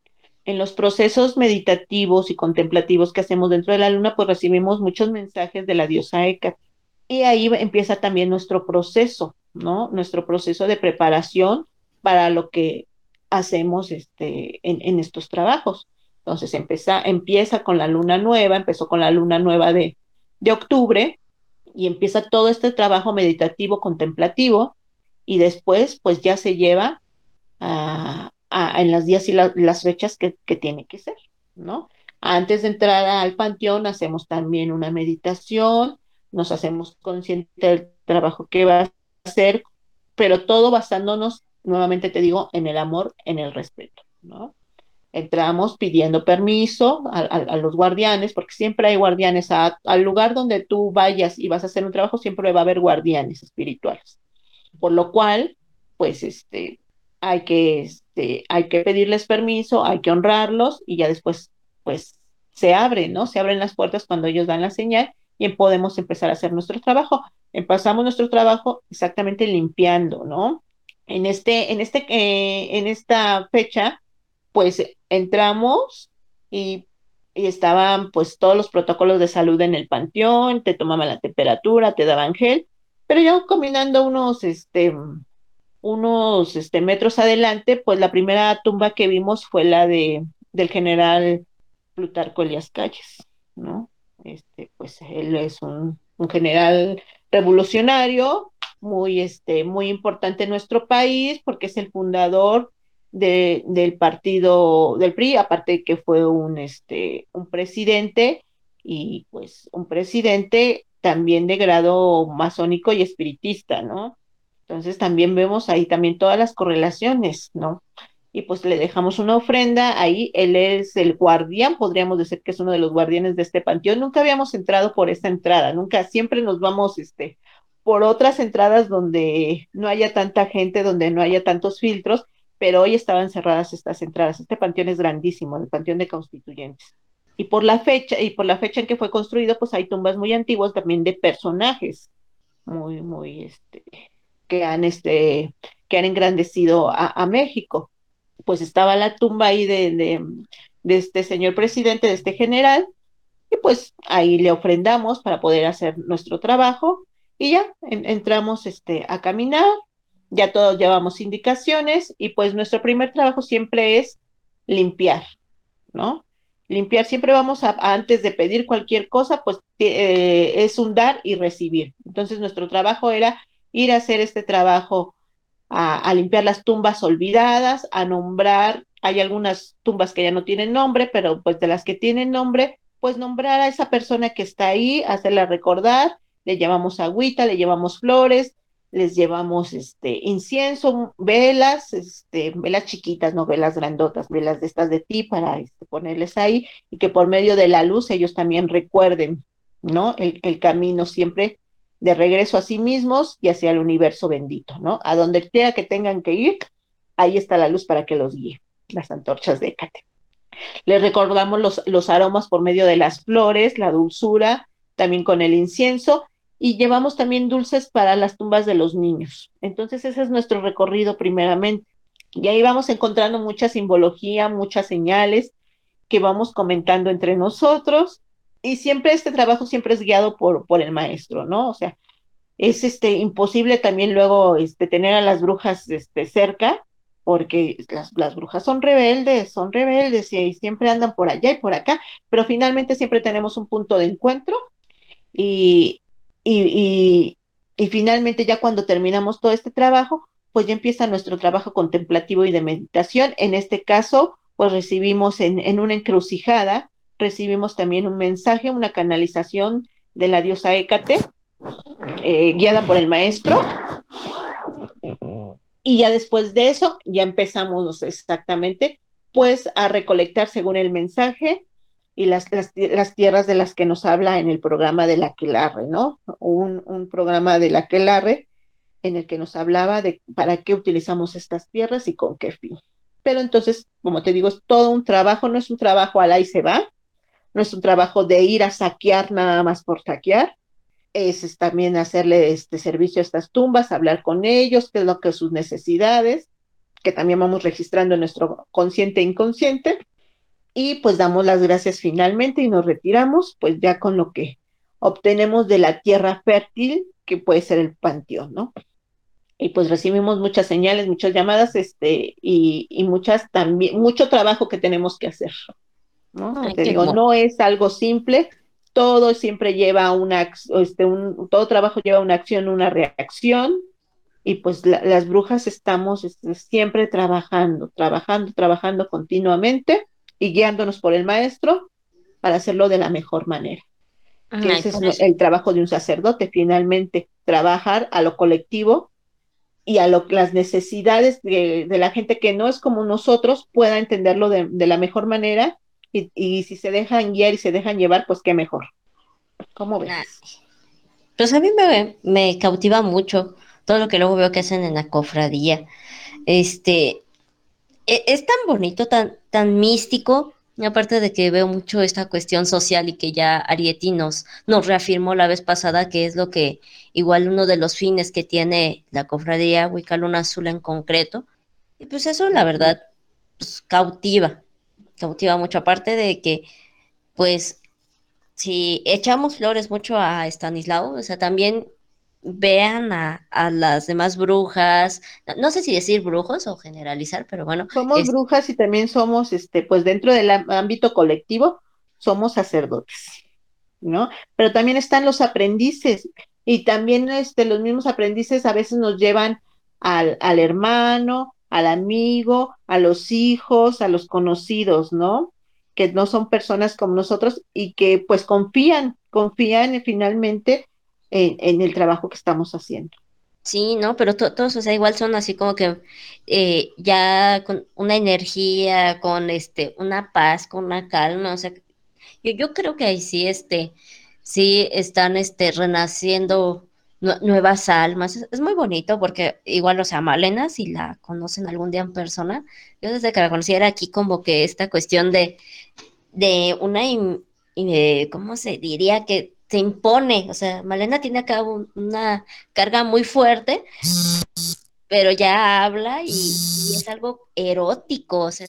En los procesos meditativos y contemplativos que hacemos dentro de la luna, pues recibimos muchos mensajes de la diosa Hécate y ahí empieza también nuestro proceso, ¿no? Nuestro proceso de preparación para lo que hacemos este, en, estos trabajos. Entonces empieza, empieza con la luna nueva, empezó con la luna nueva de, de octubre y empieza todo este trabajo meditativo, contemplativo y después pues ya se lleva a, en los días y las fechas que, tiene que ser, ¿no? Antes de entrar al panteón hacemos también una meditación, nos hacemos conscientes del trabajo que va a hacer, pero todo basándonos, nuevamente te digo, en el amor, en el respeto, ¿no? Entramos pidiendo permiso a, los guardianes, porque siempre hay guardianes, al lugar donde tú vayas y vas a hacer un trabajo, siempre va a haber guardianes espirituales. Por lo cual, pues, este, hay que, este, hay que pedirles permiso, hay que honrarlos y ya después, pues, se abren, ¿no? Se abren las puertas cuando ellos dan la señal y podemos empezar a hacer nuestro trabajo. Empezamos nuestro trabajo exactamente limpiando, ¿no? En, este, en, este, eh, en esta fecha, pues entramos y, y, estaban pues todos los protocolos de salud en el panteón, te tomaban la temperatura, te daban gel, pero ya combinando unos, este, unos este, metros adelante, pues la primera tumba que vimos fue la de, del general Plutarco Elias Calles, ¿no? Este, pues él es un, general revolucionario, muy, este, muy importante en nuestro país, porque es el fundador de, del partido del PRI, aparte de que fue un, este, un presidente, y pues un presidente también de grado masónico y espiritista, ¿no? Entonces también vemos ahí también todas las correlaciones, ¿no? y pues le dejamos una ofrenda ahí. Él es el guardián, podríamos decir que es uno de los guardianes de este panteón. Nunca habíamos entrado por esta entrada, nunca, siempre nos vamos este, por otras entradas donde no haya tanta gente, donde no haya tantos filtros, pero hoy estaban cerradas estas entradas. Este panteón es grandísimo, el panteón de constituyentes. Y por la fecha, y por la fecha en que fue construido, pues hay tumbas muy antiguas también de personajes muy, muy, este, que han, este, que han engrandecido a México pues estaba la tumba ahí de, de, este señor presidente, de este general, y pues ahí le ofrendamos para poder hacer nuestro trabajo y ya entramos este, a caminar, ya todos llevamos indicaciones y pues nuestro primer trabajo siempre es limpiar, ¿no? Limpiar, siempre vamos a, antes de pedir cualquier cosa, pues eh, es un dar y recibir. Entonces nuestro trabajo era ir a hacer este trabajo a, limpiar las tumbas olvidadas, a nombrar, hay algunas tumbas que ya no tienen nombre, pero pues de las que tienen nombre, pues nombrar a esa persona que está ahí, hacerla recordar, le llevamos agüita, le llevamos flores, les llevamos este incienso, velas, este, velas chiquitas, no velas grandotas, velas de estas de ti para este, ponerles ahí y que por medio de la luz ellos también recuerden, ¿no? El, camino siempre de regreso a sí mismos y hacia el universo bendito, ¿no? A donde quiera que tengan que ir, ahí está la luz para que los guíe, las antorchas de Hécate. Les recordamos los, los aromas por medio de las flores, la dulzura, también con el incienso, y llevamos también dulces para las tumbas de los niños. Entonces ese es nuestro recorrido primeramente. Y ahí vamos encontrando mucha simbología, muchas señales que vamos comentando entre nosotros y siempre este trabajo siempre es guiado por, por el maestro, ¿no? O sea, es este imposible también luego este, tener a las brujas este, cerca, porque las, las brujas son rebeldes, son rebeldes y, siempre andan por allá y por acá, pero finalmente siempre tenemos un punto de encuentro y, y, y, finalmente ya cuando terminamos todo este trabajo, pues ya empieza nuestro trabajo contemplativo y de meditación. En este caso, pues recibimos en, en una encrucijada recibimos también un mensaje, una canalización de la diosa Hécate, eh, guiada por el maestro. Y ya después de eso, ya empezamos exactamente, pues, a recolectar según el mensaje y las, las, tierras de las que nos habla en el programa de la Quelarre, ¿no? Un, un programa de la Quelarre en el que nos hablaba de para qué utilizamos estas tierras y con qué fin. Pero entonces, como te digo, es todo un trabajo, no es un trabajo al ahí se va, no es un trabajo de ir a saquear nada más por saquear, es, también hacerle este servicio a estas tumbas, hablar con ellos, qué es lo que sus necesidades, que también vamos registrando en nuestro consciente e inconsciente, y pues damos las gracias finalmente y nos retiramos, pues ya con lo que obtenemos de la tierra fértil, que puede ser el panteón, ¿no? Y pues recibimos muchas señales, muchas llamadas, este, y, y muchas también, mucho trabajo que tenemos que hacer. ¿no? Te digo, no es algo simple, todo siempre lleva una, este, un, todo trabajo lleva una acción, una reacción, y pues las brujas estamos este, siempre trabajando, trabajando, trabajando continuamente y guiándonos por el maestro para hacerlo de la mejor manera. ese es el trabajo de un sacerdote, finalmente, trabajar a lo colectivo y a lo, las necesidades de, la gente que no es como nosotros pueda entenderlo de, de la mejor manera y, si se dejan guiar y se dejan llevar, pues qué mejor. ¿Cómo ves? Pues a mí me, me cautiva mucho todo lo que luego veo que hacen en la cofradía. Este, es tan bonito, tan, tan místico, aparte de que veo mucho esta cuestión social y que ya Arieti nos, nos reafirmó la vez pasada, que es lo que igual uno de los fines que tiene la cofradía Luna Azul en concreto. Y pues eso, la verdad, pues, cautiva cautiva mucho, aparte de que, pues, si echamos flores mucho a Stanislao, o sea, también vean a, las demás brujas, no, sé si decir brujos o generalizar, pero bueno. Somos brujas y también somos, este, pues dentro del ámbito colectivo, somos sacerdotes, ¿no? Pero también están los aprendices y también este, los mismos aprendices a veces nos llevan al, al hermano, al amigo, a los hijos, a los conocidos, ¿no? Que no son personas como nosotros y que pues confían, confían finalmente en, el trabajo que estamos haciendo. Sí, no, pero todos, o sea, igual son así como que eh, ya con una energía, con este, una paz, con una calma, o sea, yo, yo creo que ahí sí, este, sí están, este, renaciendo nuevas almas. Es, muy bonito porque igual, o sea, Malena, si la conocen algún día en persona, yo desde que la conocí era aquí como que esta cuestión de, de una, ¿cómo se diría? Que se impone, o sea, Malena tiene acá una carga muy fuerte, pero ya habla y, es algo erótico, o sea,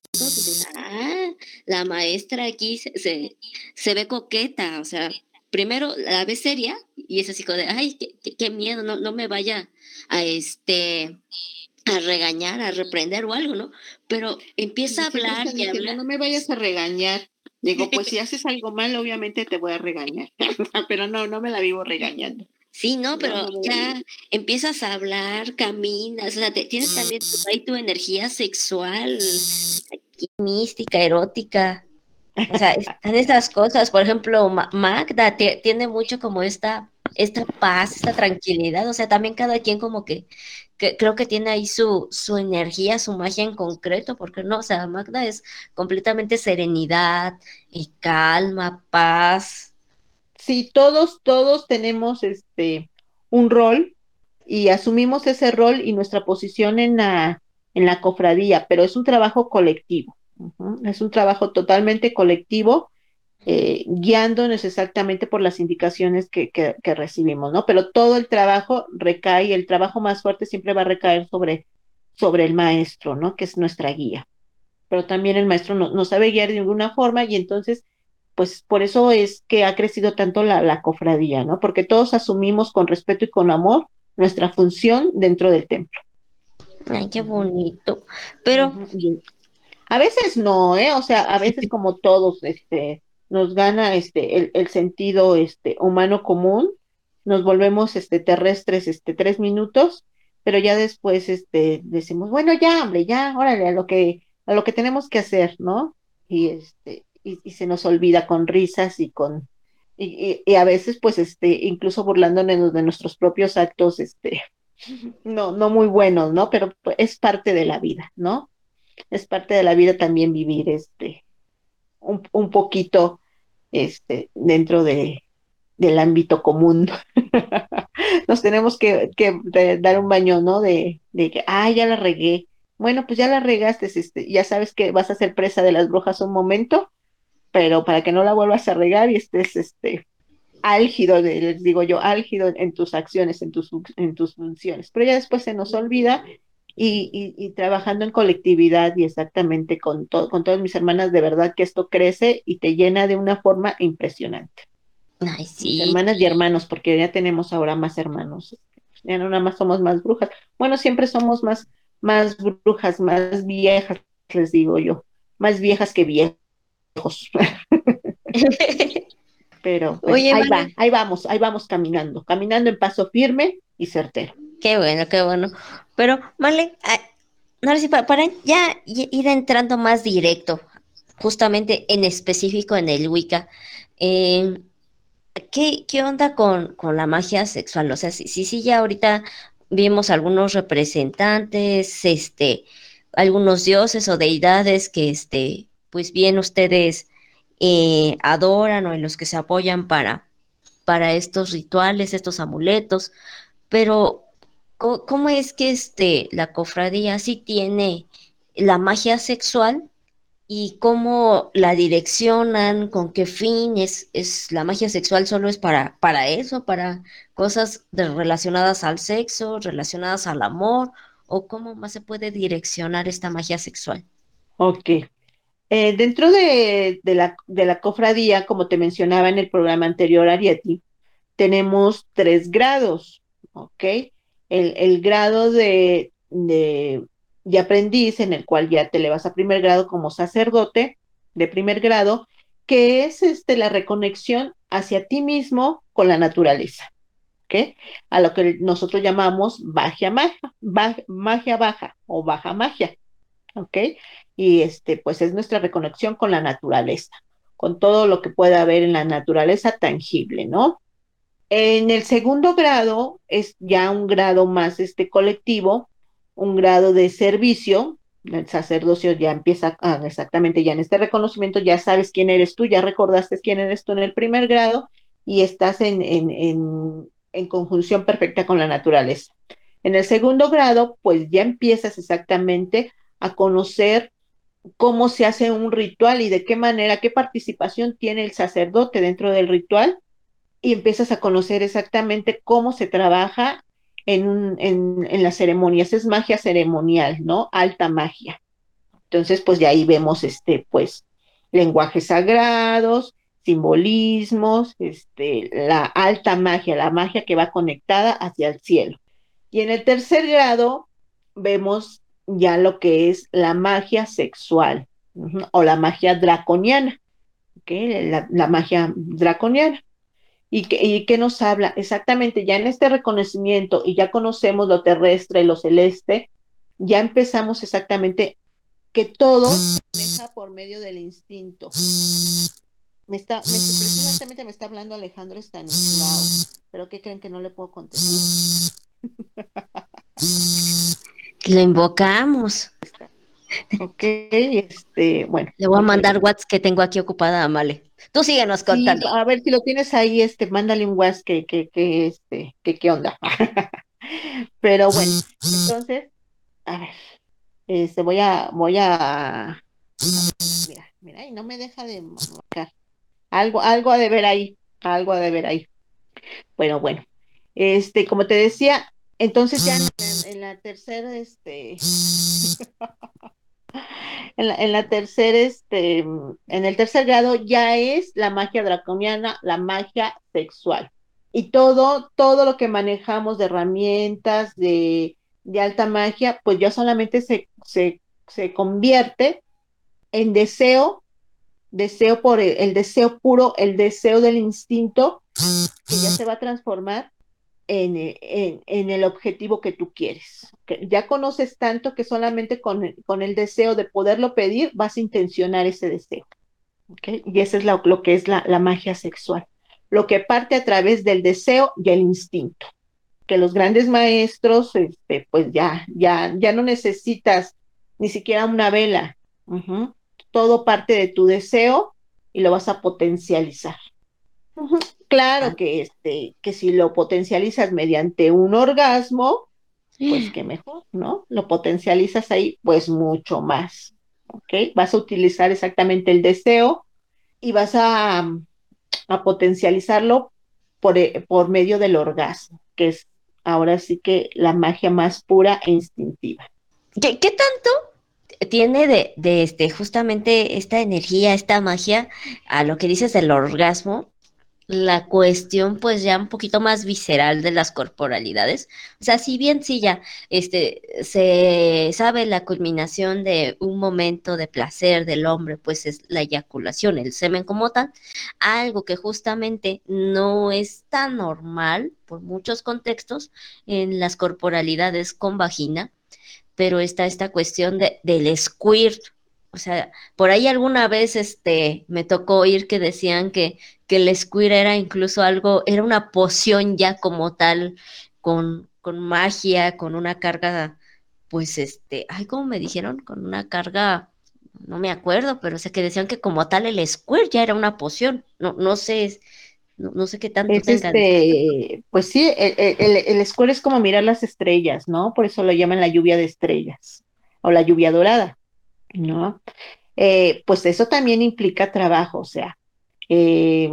ah, la maestra aquí se, se, ve coqueta, o sea, primero la ve seria y es así como de, ay, qué, miedo, no, no me vaya a este a regañar, a reprender o algo, ¿no? Pero empieza a hablar y habla. No me vayas a regañar. Digo, pues si haces algo mal, obviamente te voy a regañar, pero no, no me la vivo regañando. Sí, no, pero ya empiezas a hablar, caminas, o sea, tienes también ahí tu energía sexual, mística, erótica. O sea, están esas cosas. Por ejemplo, Magda tiene mucho como esta, esta paz, esta tranquilidad. O sea, también cada quien como que que creo que tiene ahí su, su energía, su magia en concreto, porque no, o sea, Magda es completamente serenidad, y calma, paz. Sí, todos, todos tenemos este un rol y asumimos ese rol y nuestra posición en la, en la cofradía, pero es un trabajo colectivo, es un trabajo totalmente colectivo eh, guiándonos exactamente por las indicaciones que, recibimos, ¿no? Pero todo el trabajo recae, el trabajo más fuerte siempre va a recaer sobre, sobre el maestro, ¿no? Que es nuestra guía. Pero también el maestro no, sabe guiar de ninguna forma y entonces, pues por eso es que ha crecido tanto la, la cofradía, ¿no? Porque todos asumimos con respeto y con amor nuestra función dentro del templo. Ay, qué bonito. Pero a veces no, ¿eh? O sea, a veces como todos, este, nos gana este, el, sentido este, humano común, nos volvemos este, terrestres este, tres minutos, pero ya después este, decimos, bueno, ya, hombre, ya, órale, a lo que, a lo que tenemos que hacer, ¿no? Y, este, y, se nos olvida con risas y con, y, y, a veces, pues, este, incluso burlándonos de nuestros propios actos, este, no, no muy buenos, ¿no? Pero pues, es parte de la vida, ¿no? Es parte de la vida también vivir, este, un, poquito este, dentro de, del ámbito común. Nos tenemos que, dar un baño, ¿no? De, de que, ah, ya la regué. Bueno, pues ya la regaste, este, ya sabes que vas a ser presa de las brujas un momento, pero para que no la vuelvas a regar y estés este, álgido, les digo yo, álgido en tus acciones, en tus, en tus funciones. Pero ya después se nos olvida y, trabajando en colectividad y exactamente con, con todas mis hermanas, de verdad que esto crece y te llena de una forma impresionante. Ay, sí. hermanas y hermanos, porque ya tenemos ahora más hermanos. Ya no nada más somos más brujas. Bueno, siempre somos más, más brujas, más viejas, les digo yo. Más viejas que viejos. Pero pues, ahí va, ahí vamos, ahí vamos caminando, caminando en paso firme y certero. Qué bueno, qué bueno. Pero, Marlene, no sé, para, para ya ir entrando más directo, justamente en específico en el Wicca, eh, ¿qué, ¿qué, onda con, con, la magia sexual? O sea, sí, sí, sí, ya ahorita vimos algunos representantes, este, algunos dioses o deidades que, este, pues bien ustedes eh, adoran o en los que se apoyan para, para estos rituales, estos amuletos, pero ¿Cómo, es que este, la cofradía sí tiene la magia sexual y cómo la direccionan, con qué fin es, es la magia sexual solo es para, para eso, para cosas relacionadas al sexo, relacionadas al amor, o cómo más se puede direccionar esta magia sexual? Ok. Eh, dentro de, la, de la cofradía, como te mencionaba en el programa anterior, Arieti, tenemos tres grados, ¿ok? El, grado de, de, aprendiz en el cual ya te le vas a primer grado como sacerdote de primer grado, que es este, la reconexión hacia ti mismo con la naturaleza, ¿ok? A lo que nosotros llamamos magia, magia, magia baja o baja magia, ¿ok? Y este, pues es nuestra reconexión con la naturaleza, con todo lo que pueda haber en la naturaleza tangible, ¿no? En el segundo grado es ya un grado más este colectivo, un grado de servicio. El sacerdocio ya empieza exactamente ya en este reconocimiento, ya sabes quién eres tú, ya recordaste quién eres tú en el primer grado y estás en, en, en, en conjunción perfecta con la naturaleza. En el segundo grado, pues ya empiezas exactamente a conocer cómo se hace un ritual y de qué manera, qué participación tiene el sacerdote dentro del ritual y empiezas a conocer exactamente cómo se trabaja en, en, las ceremonias. Es magia ceremonial, ¿no? Alta magia. Entonces, pues de ahí vemos, este, pues, lenguajes sagrados, simbolismos, este, la alta magia, la magia que va conectada hacia el cielo. Y en el tercer grado vemos ya lo que es la magia sexual o la magia draconiana, la, la, magia draconiana. ¿Y que, ¿Y qué nos habla? Exactamente, ya en este reconocimiento y ya conocemos lo terrestre lo celeste, ya empezamos exactamente que todo deja por medio del instinto. Me está, me, precisamente me está hablando Alejandro Stanislao, pero ¿qué creen que no le puedo contestar? Lo invocamos. Ok, este, bueno. Le voy a mandar WhatsApp que tengo aquí ocupada a Male. Tú síguenos contando. a ver si lo tienes ahí, este, mándale un WhatsApp que, que, que, este, que qué onda. Pero bueno, entonces, a ver, este, voy a, voy a, mira, mira, y no me deja de marcar. Algo, algo ha de ver ahí, algo ha de ver ahí. Bueno, bueno, este, como te decía, entonces ya en, la tercera, este, en la, tercera, este, en el tercer grado ya es la magia draconiana, la magia sexual. Y todo, todo lo que manejamos de herramientas, de, de alta magia, pues ya solamente se, se, se convierte en deseo, deseo por el, el, deseo puro, el deseo del instinto, que ya se va a transformar en, en, el objetivo que tú quieres. Ya conoces tanto que solamente con, con, el deseo de poderlo pedir vas a intencionar ese deseo. ¿okay? Y eso es lo que es la, la, magia sexual. Lo que parte a través del deseo y el instinto. Que los grandes maestros, este, pues ya, ya, ya no necesitas ni siquiera una vela. Todo parte de tu deseo y lo vas a potencializar. Claro que este, que si lo potencializas mediante un orgasmo, pues qué mejor, ¿no? Lo potencializas ahí, pues mucho más. ¿Ok? Vas a utilizar exactamente el deseo y vas a, a potencializarlo por, eh, por medio del orgasmo, que es ahora sí que la magia más pura e instintiva. ¿Qué, qué tanto tiene de, de, este justamente esta energía, esta magia, a lo que dices del orgasmo, la cuestión pues ya un poquito más visceral de las corporalidades. O sea, si bien sí ya este, se sabe la culminación de un momento de placer del hombre, pues es la eyaculación, el semen como tal, algo que justamente no es tan normal por muchos contextos en las corporalidades con vagina, pero está esta cuestión de, del squirt, o sea, por ahí alguna vez este, me tocó oír que decían que, que el squir era incluso algo, era una poción ya como tal, con, con magia, con una carga, pues este, ay, ¿cómo me dijeron? Con una carga, no me acuerdo, pero sé que decían que como tal el squir ya era una poción. No, no sé, no, no sé qué tanto es este, Pues sí, el, el, el squir es como mirar las estrellas, ¿no? Por eso lo llaman la lluvia de estrellas o la lluvia dorada. ¿No? Eh, pues eso también implica trabajo, o sea, eh,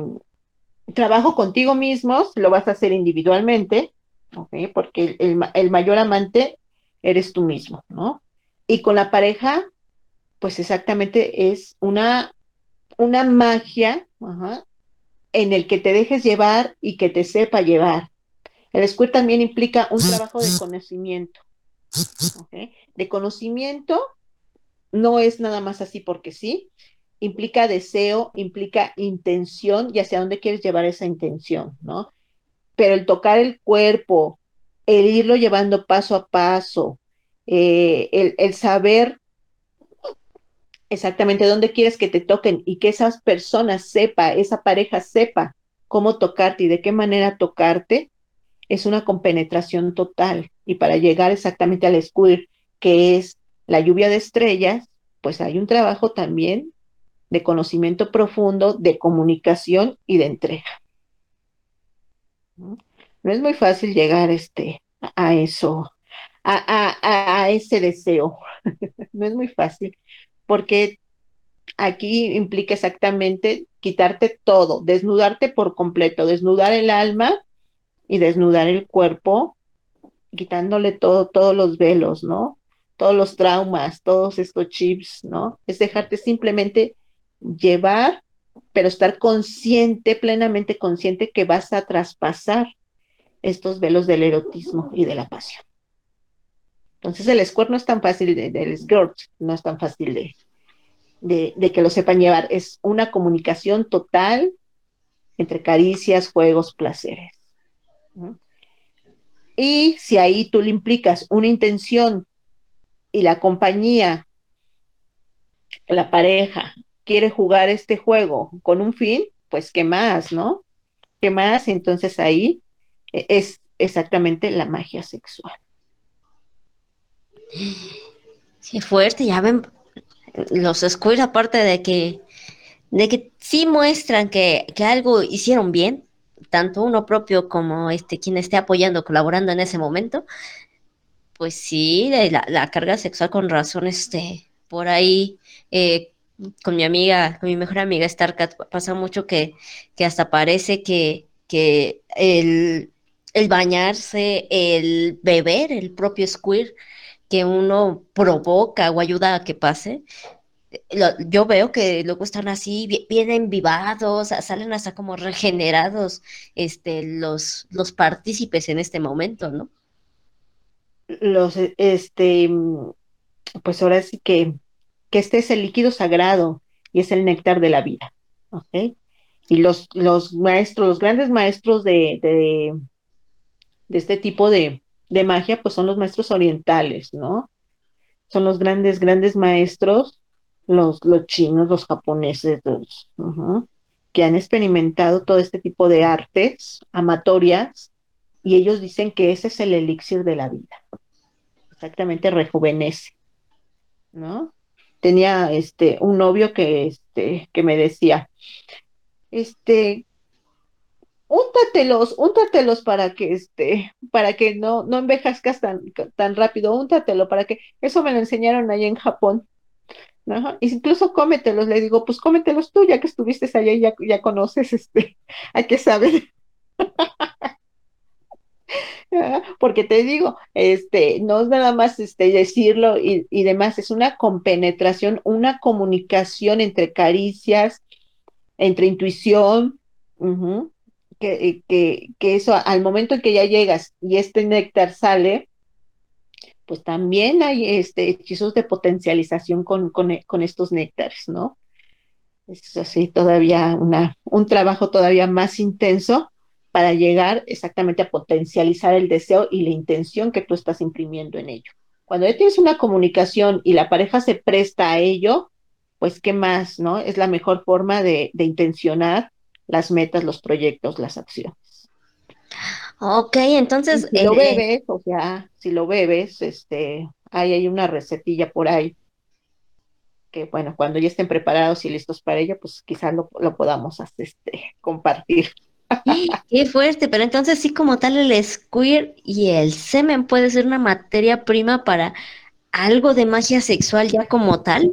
trabajo contigo mismos, lo vas a hacer individualmente, porque el, mayor amante eres tú mismo, ¿no? Y con la pareja, pues exactamente es una, una magia en el que te dejes llevar y que te sepa llevar. El squirt también implica un trabajo de conocimiento, de conocimiento no es nada más así porque sí, implica deseo, implica intención y hacia dónde quieres llevar esa intención, ¿no? Pero el tocar el cuerpo, el irlo llevando paso a paso, eh, el, el, saber exactamente dónde quieres que te toquen y que esas personas sepa, esa pareja sepa cómo tocarte y de qué manera tocarte, es una compenetración total. Y para llegar exactamente al square, que es la lluvia de estrellas, pues hay un trabajo también de conocimiento profundo, de comunicación y de entrega. No es muy fácil llegar este, a eso, a, a, a ese deseo. no es muy fácil, porque aquí implica exactamente quitarte todo, desnudarte por completo, desnudar el alma y desnudar el cuerpo, quitándole todo, todos los velos, ¿no? Todos los traumas, todos estos chips, ¿no? Es dejarte simplemente llevar, pero estar consciente, plenamente consciente que vas a traspasar estos velos del erotismo y de la pasión. Entonces el squirt no es tan fácil, de, del skirt no es tan fácil de, de, que lo sepan llevar. Es una comunicación total entre caricias, juegos, placeres. Y si ahí tú le implicas una intención y la compañía, la pareja, quiere jugar este juego con un fin, pues qué más, ¿no? ¿Qué más? Entonces ahí es exactamente la magia sexual. Qué fuerte, ya ven, los squirt aparte de que, de que sí muestran que, que algo hicieron bien, tanto uno propio como este quien esté apoyando, colaborando en ese momento, pues sí, la, carga sexual con razón, este, por ahí, eh, con mi amiga, con mi mejor amiga Starcat, pasa mucho que, que hasta parece que, que el, bañarse, el beber, el propio squirt que uno provoca o ayuda a que pase, yo veo que luego están así, bien vivados, salen hasta como regenerados este, los, los partícipes en este momento, ¿no? Los, este, pues ahora sí que, que este es el líquido sagrado y es el néctar de la vida, ¿ok? Y los, los maestros, los grandes maestros de, de, este tipo de, de magia, pues son los maestros orientales, ¿no? Son los grandes, grandes maestros los, los chinos, los japoneses, que han experimentado todo este tipo de artes amatorias y ellos dicen que ese es el elixir de la vida. Exactamente, rejuvenece, ¿no? Tenía este un novio que este que me decía, este, úntatelos, úntatelos para que este, para que no, no envejezcas tan, tan rápido, úntatelo para que, eso me lo enseñaron ahí en Japón. Incluso cómetelos, le digo, pues cómetelos tú, ya que estuviste allá y ya, conoces, este, hay que saber. Porque te digo, este, no es nada más este, decirlo y, demás, es una compenetración, una comunicación entre caricias, entre intuición, que, que, que eso al momento en que ya llegas y este néctar sale, pues también hay este, hechizos de potencialización con, con, estos néctares, ¿no? Es así todavía una, un trabajo todavía más intenso para llegar exactamente a potencializar el deseo y la intención que tú estás imprimiendo en ello. Cuando ya tienes una comunicación y la pareja se presta a ello, pues qué más, ¿no? Es la mejor forma de, de intencionar las metas, los proyectos, las acciones. Ok, entonces. si lo eh, bebes, o sea, si lo bebes, este, hay, hay una recetilla por ahí que, bueno, cuando ya estén preparados y listos para ello, pues quizás lo, lo podamos este, compartir. Qué fuerte, pero entonces sí como tal el squirt y el semen puede ser una materia prima para algo de magia sexual ya como tal,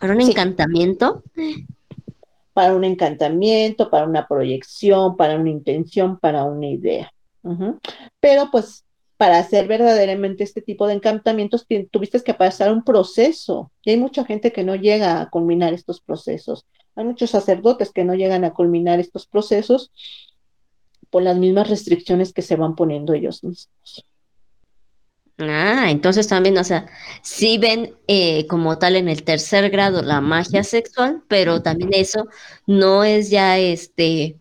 para un encantamiento para un encantamiento, para una proyección, para una intención, para una idea. Pero pues para hacer verdaderamente este tipo de encantamientos tuviste que pasar un proceso y hay mucha gente que no llega a culminar estos procesos. Hay muchos sacerdotes que no llegan a culminar estos procesos por las mismas restricciones que se van poniendo ellos mismos. Ah, entonces también, o sea, sí ven eh, como tal en el tercer grado la magia sexual, pero también eso no es ya este,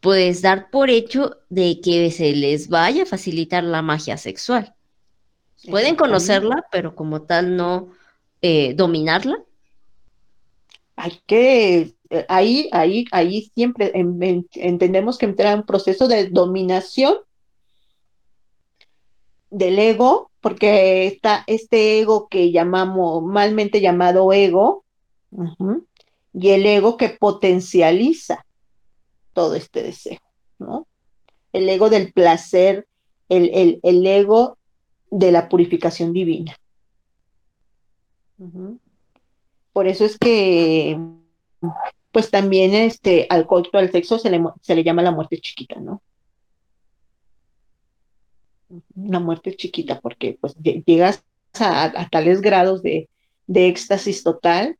pues dar por hecho de que se les vaya a facilitar la magia sexual. Pueden conocerla, pero como tal no eh, dominarla. Hay que eh, ahí, ahí, ahí siempre entendemos que entra un proceso de dominación del ego, porque está este ego que llamamos, malmente llamado ego, y el ego que potencializa todo este deseo, ¿no? El ego del placer, el, el, ego de la purificación divina. Por eso es que, pues también este, al coito, al sexo, se le, se le llama la muerte chiquita, ¿no? Una muerte chiquita, porque pues llegas a, tales grados de, de, éxtasis total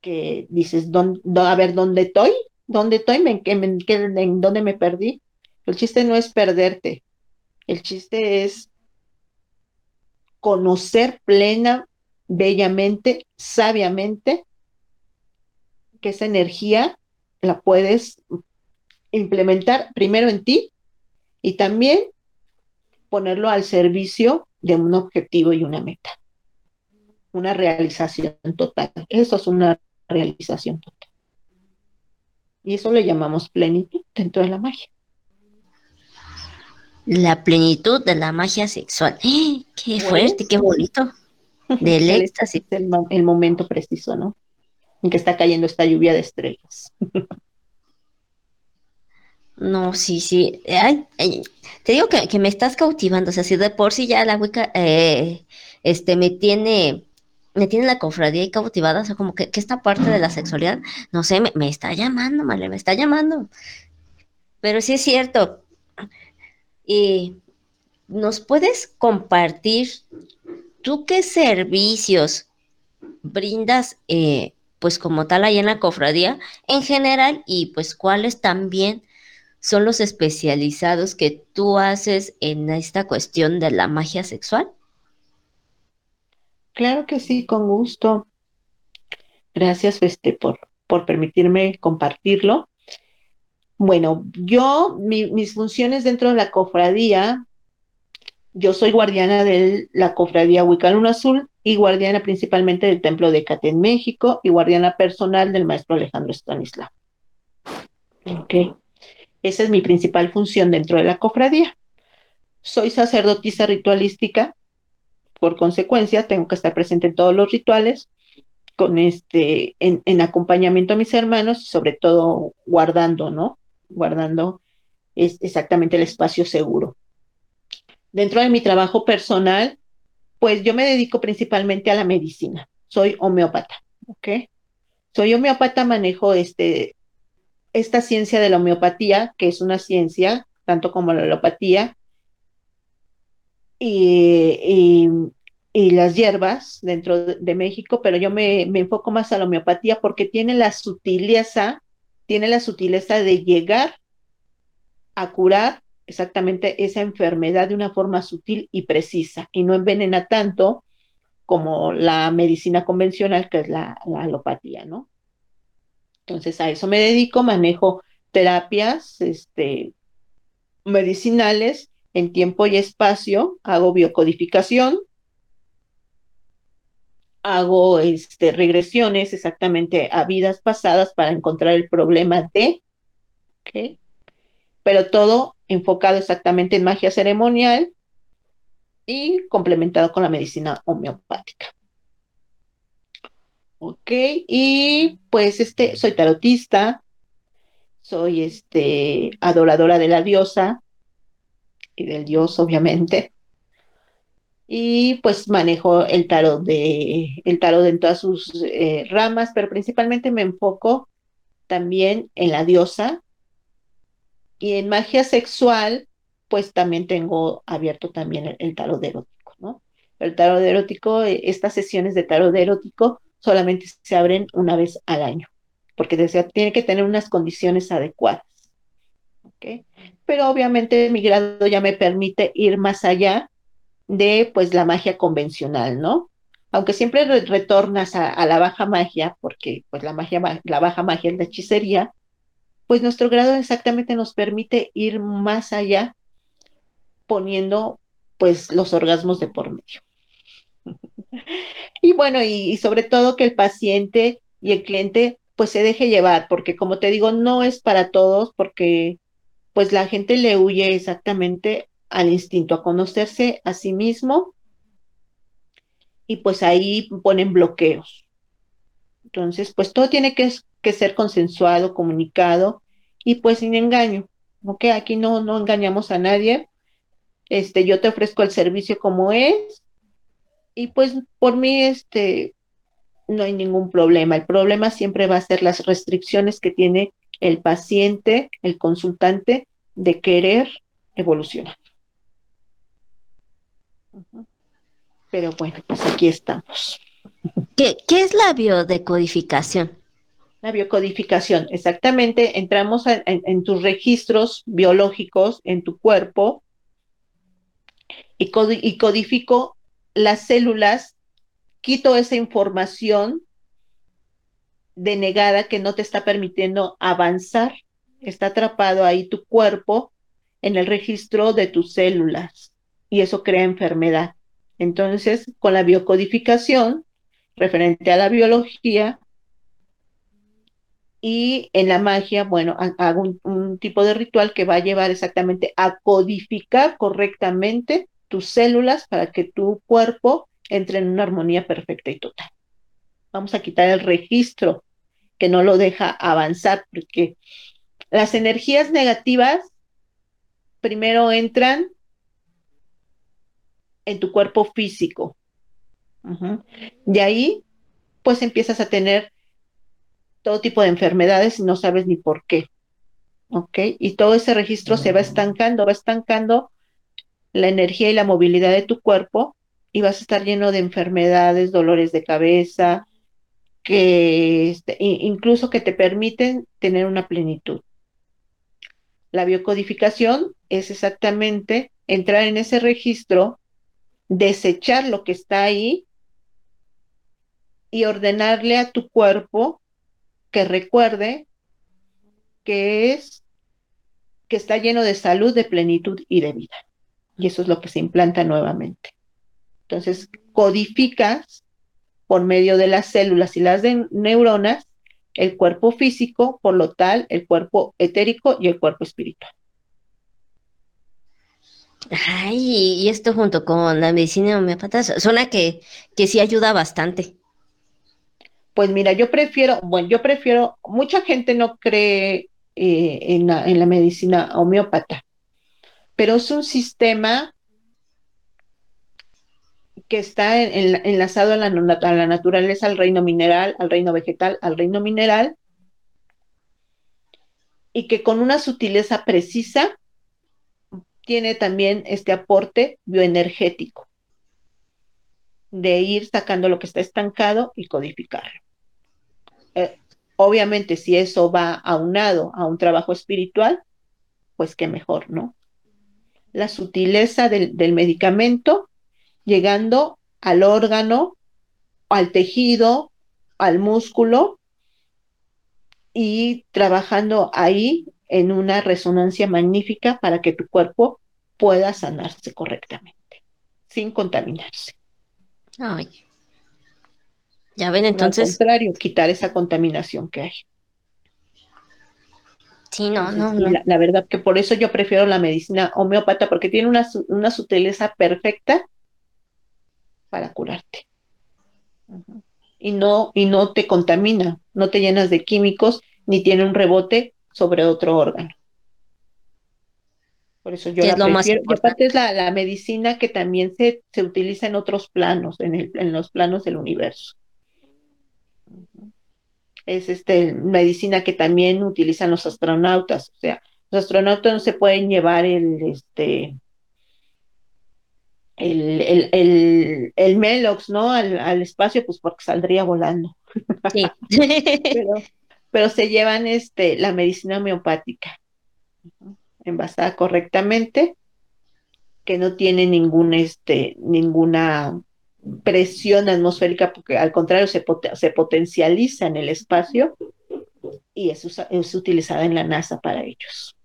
que dices, a ver, ¿dónde estoy? ¿Dónde estoy? ¿Me, me, ¿En dónde me perdí? El chiste no es perderte, el chiste es conocer plena, bellamente, sabiamente, que esa energía la puedes implementar primero en ti y también ponerlo al servicio de un objetivo y una meta. Una realización total. Eso es una realización total. Y eso le llamamos plenitud dentro de la magia la plenitud de la magia sexual. ¡Eh! ¡Qué fuerte, qué bonito! Del éxtasis. El, el momento preciso, ¿no? En que está cayendo esta lluvia de estrellas. No, sí, sí. te digo que, me estás cautivando. O sea, si de por sí ya la Wicca eh, este, me tiene me tiene la cofradía y cautivada, o sea, como que, esta parte de la sexualidad, no sé, me, me está llamando, Male, me está llamando. Pero sí es cierto, y ¿Nos puedes compartir tú qué servicios brindas, eh, pues como tal, ahí en la cofradía en general y pues cuáles también son los especializados que tú haces en esta cuestión de la magia sexual? Claro que sí, con gusto. Gracias este, por, por permitirme compartirlo. Bueno, yo, mis funciones dentro de la cofradía, yo soy guardiana de la cofradía Huicalún Azul y guardiana principalmente del Templo de Cate en México y guardiana personal del maestro Alejandro Stanislav. Ok. Esa es mi principal función dentro de la cofradía. Soy sacerdotisa ritualística, por consecuencia, tengo que estar presente en todos los rituales, con este, en, en acompañamiento a mis hermanos y sobre todo guardando, ¿no? guardando es exactamente el espacio seguro. Dentro de mi trabajo personal, pues yo me dedico principalmente a la medicina. Soy homeópata, ¿ok? Soy homeópata, manejo este, esta ciencia de la homeopatía, que es una ciencia, tanto como la alopatía, y, y, las hierbas dentro de México, pero yo me, me enfoco más a la homeopatía porque tiene la sutileza tiene la sutileza de llegar a curar exactamente esa enfermedad de una forma sutil y precisa y no envenena tanto como la medicina convencional que es la, alopatía, ¿no? Entonces a eso me dedico, manejo terapias este, medicinales en tiempo y espacio, hago biocodificación, hago este, regresiones exactamente a vidas pasadas para encontrar el problema de, ¿ok? pero todo enfocado exactamente en magia ceremonial y complementado con la medicina homeopática. Ok, y pues este, soy tarotista, soy este, adoradora de la diosa y del dios, obviamente y pues manejo el tarot de el tarot en todas sus eh, ramas, pero principalmente me enfoco también en la diosa y en magia sexual, pues también tengo abierto también el, tarot erótico, ¿no? El tarot erótico, eh, estas sesiones de tarot erótico solamente se abren una vez al año, porque tiene que tener unas condiciones adecuadas. ¿ok? Pero obviamente mi grado ya me permite ir más allá de pues la magia convencional, ¿no? Aunque siempre retornas a, la baja magia, porque pues la magia, la baja magia es la hechicería, pues nuestro grado exactamente nos permite ir más allá poniendo pues los orgasmos de por medio. y bueno, y, sobre todo que el paciente y el cliente pues se deje llevar, porque como te digo, no es para todos, porque pues la gente le huye exactamente al instinto, a conocerse a sí mismo y pues ahí ponen bloqueos. Entonces, pues todo tiene que, que ser consensuado, comunicado y pues sin engaño. ¿Ok? Aquí no, no engañamos a nadie. Este, yo te ofrezco el servicio como es y pues por mí, este, no hay ningún problema. El problema siempre va a ser las restricciones que tiene el paciente, el consultante, de querer evolucionar. Pero bueno, pues aquí estamos. ¿Qué, es la biodecodificación? La biocodificación, exactamente, entramos en, tus registros biológicos en tu cuerpo y, y codifico las células quito esa información denegada que no te está permitiendo avanzar. Está atrapado ahí tu cuerpo en el registro de tus células y eso crea enfermedad. Entonces, con la biocodificación, referente a la biología, y en la magia, bueno, hago un, tipo de ritual que va a llevar exactamente a codificar correctamente tus células para que tu cuerpo entre en una armonía perfecta y total. Vamos a quitar el registro que no lo deja avanzar, porque las energías negativas primero entran en tu cuerpo físico. Y ahí, pues empiezas a tener todo tipo de enfermedades y no sabes ni por qué. ¿Ok? Y todo ese registro se va estancando, va estancando la energía y la movilidad de tu cuerpo y vas a estar lleno de enfermedades, dolores de cabeza, que este, incluso que te permiten tener una plenitud. La biocodificación es exactamente entrar en ese registro, desechar lo que está ahí y ordenarle a tu cuerpo que recuerde que es que está lleno de salud, de plenitud y de vida. Y eso es lo que se implanta nuevamente. Entonces, codificas por medio de las células y las neuronas el cuerpo físico, por lo tal, el cuerpo etérico y el cuerpo espiritual. Ay, y esto junto con la medicina homeopática suena que, que sí ayuda bastante. Pues mira, yo prefiero, bueno, yo prefiero, mucha gente no cree eh, en, la, en la medicina homeópata, pero es un sistema que está enlazado a la, naturaleza, al reino mineral, al reino vegetal, al reino mineral, y que con una sutileza precisa tiene también este aporte bioenergético de ir sacando lo que está estancado y codificarlo. Eh, obviamente, si eso va aunado a un trabajo espiritual, pues qué mejor, ¿no? La sutileza del medicamento llegando al órgano, al tejido, al músculo y trabajando ahí en una resonancia magnífica para que tu cuerpo pueda sanarse correctamente, sin contaminarse. Ay. Ya ven, entonces. Al contrario, quitar esa contaminación que hay. Sí, no, no, La, verdad que por eso yo prefiero la medicina homeópata, porque tiene una, una sutileza perfecta para curarte. Y no, y no te contamina, no te llenas de químicos, ni tiene un rebote sobre otro órgano. Por eso yo la prefiero. Y aparte es la, medicina que también se, se utiliza en otros planos, en, el, en los planos del universo. Es este, medicina que también utilizan los astronautas. O sea, los astronautas no se pueden llevar el, este, el, el, el, Melox, ¿no? Al, espacio, pues porque saldría volando. Sí. pero, se llevan este, la medicina homeopática, envasada correctamente, que no tiene ningún, este, ninguna presión atmosférica, porque al contrario se, se potencializa en el espacio y es, es utilizada en la NASA para ellos.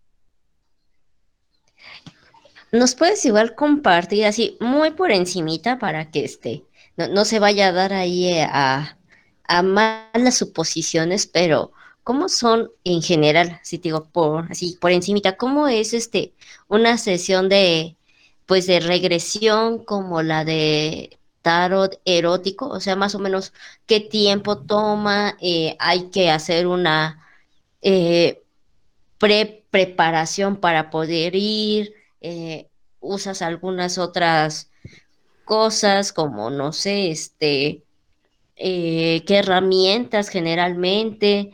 ¿Nos puedes igual compartir así muy por encimita para que este no, se vaya a dar ahí eh, a, a malas suposiciones, pero ¿cómo son en general? Si te digo por así por encimita, ¿cómo es este una sesión de pues de regresión como la de tarot erótico? O sea, más o menos qué tiempo toma, eh, hay que hacer una eh, pre preparación para poder ir, eh, usas algunas otras cosas como, no sé, este, qué herramientas generalmente,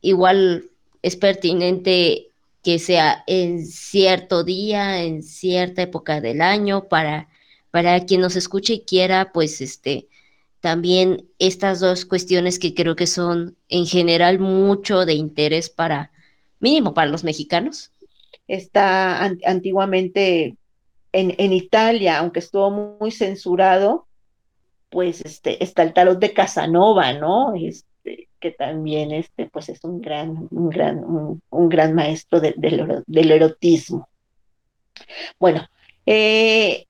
igual es pertinente que sea en cierto día, en cierta época del año, para, para quien nos escuche y quiera, pues, este, también estas dos cuestiones que creo que son en general mucho de interés para, mínimo para los mexicanos. Está antiguamente en, Italia, aunque estuvo muy censurado, pues este, está el tarot de Casanova, ¿no? Este, que también este, pues es un gran, un gran, un, gran maestro del erotismo. Bueno, eh,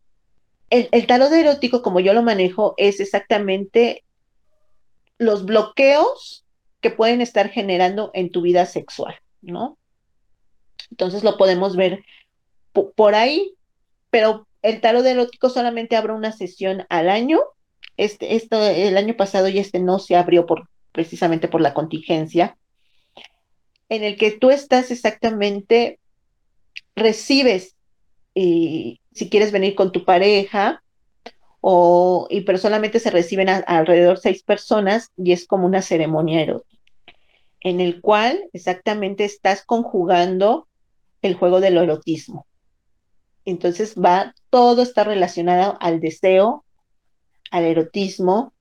el, el tarot erótico, como yo lo manejo, es exactamente los bloqueos que pueden estar generando en tu vida sexual, ¿no? Entonces lo podemos ver por ahí, pero el tarot erótico solamente abre una sesión al año. Este, este, el año pasado y este no se abrió por, precisamente por la contingencia, en el que tú estás exactamente, recibes y si quieres venir con tu pareja, o, y pero solamente se reciben alrededor seis personas y es como una ceremonia erótica, en el cual exactamente estás conjugando el juego del erotismo. Entonces va, todo está relacionado al deseo, al erotismo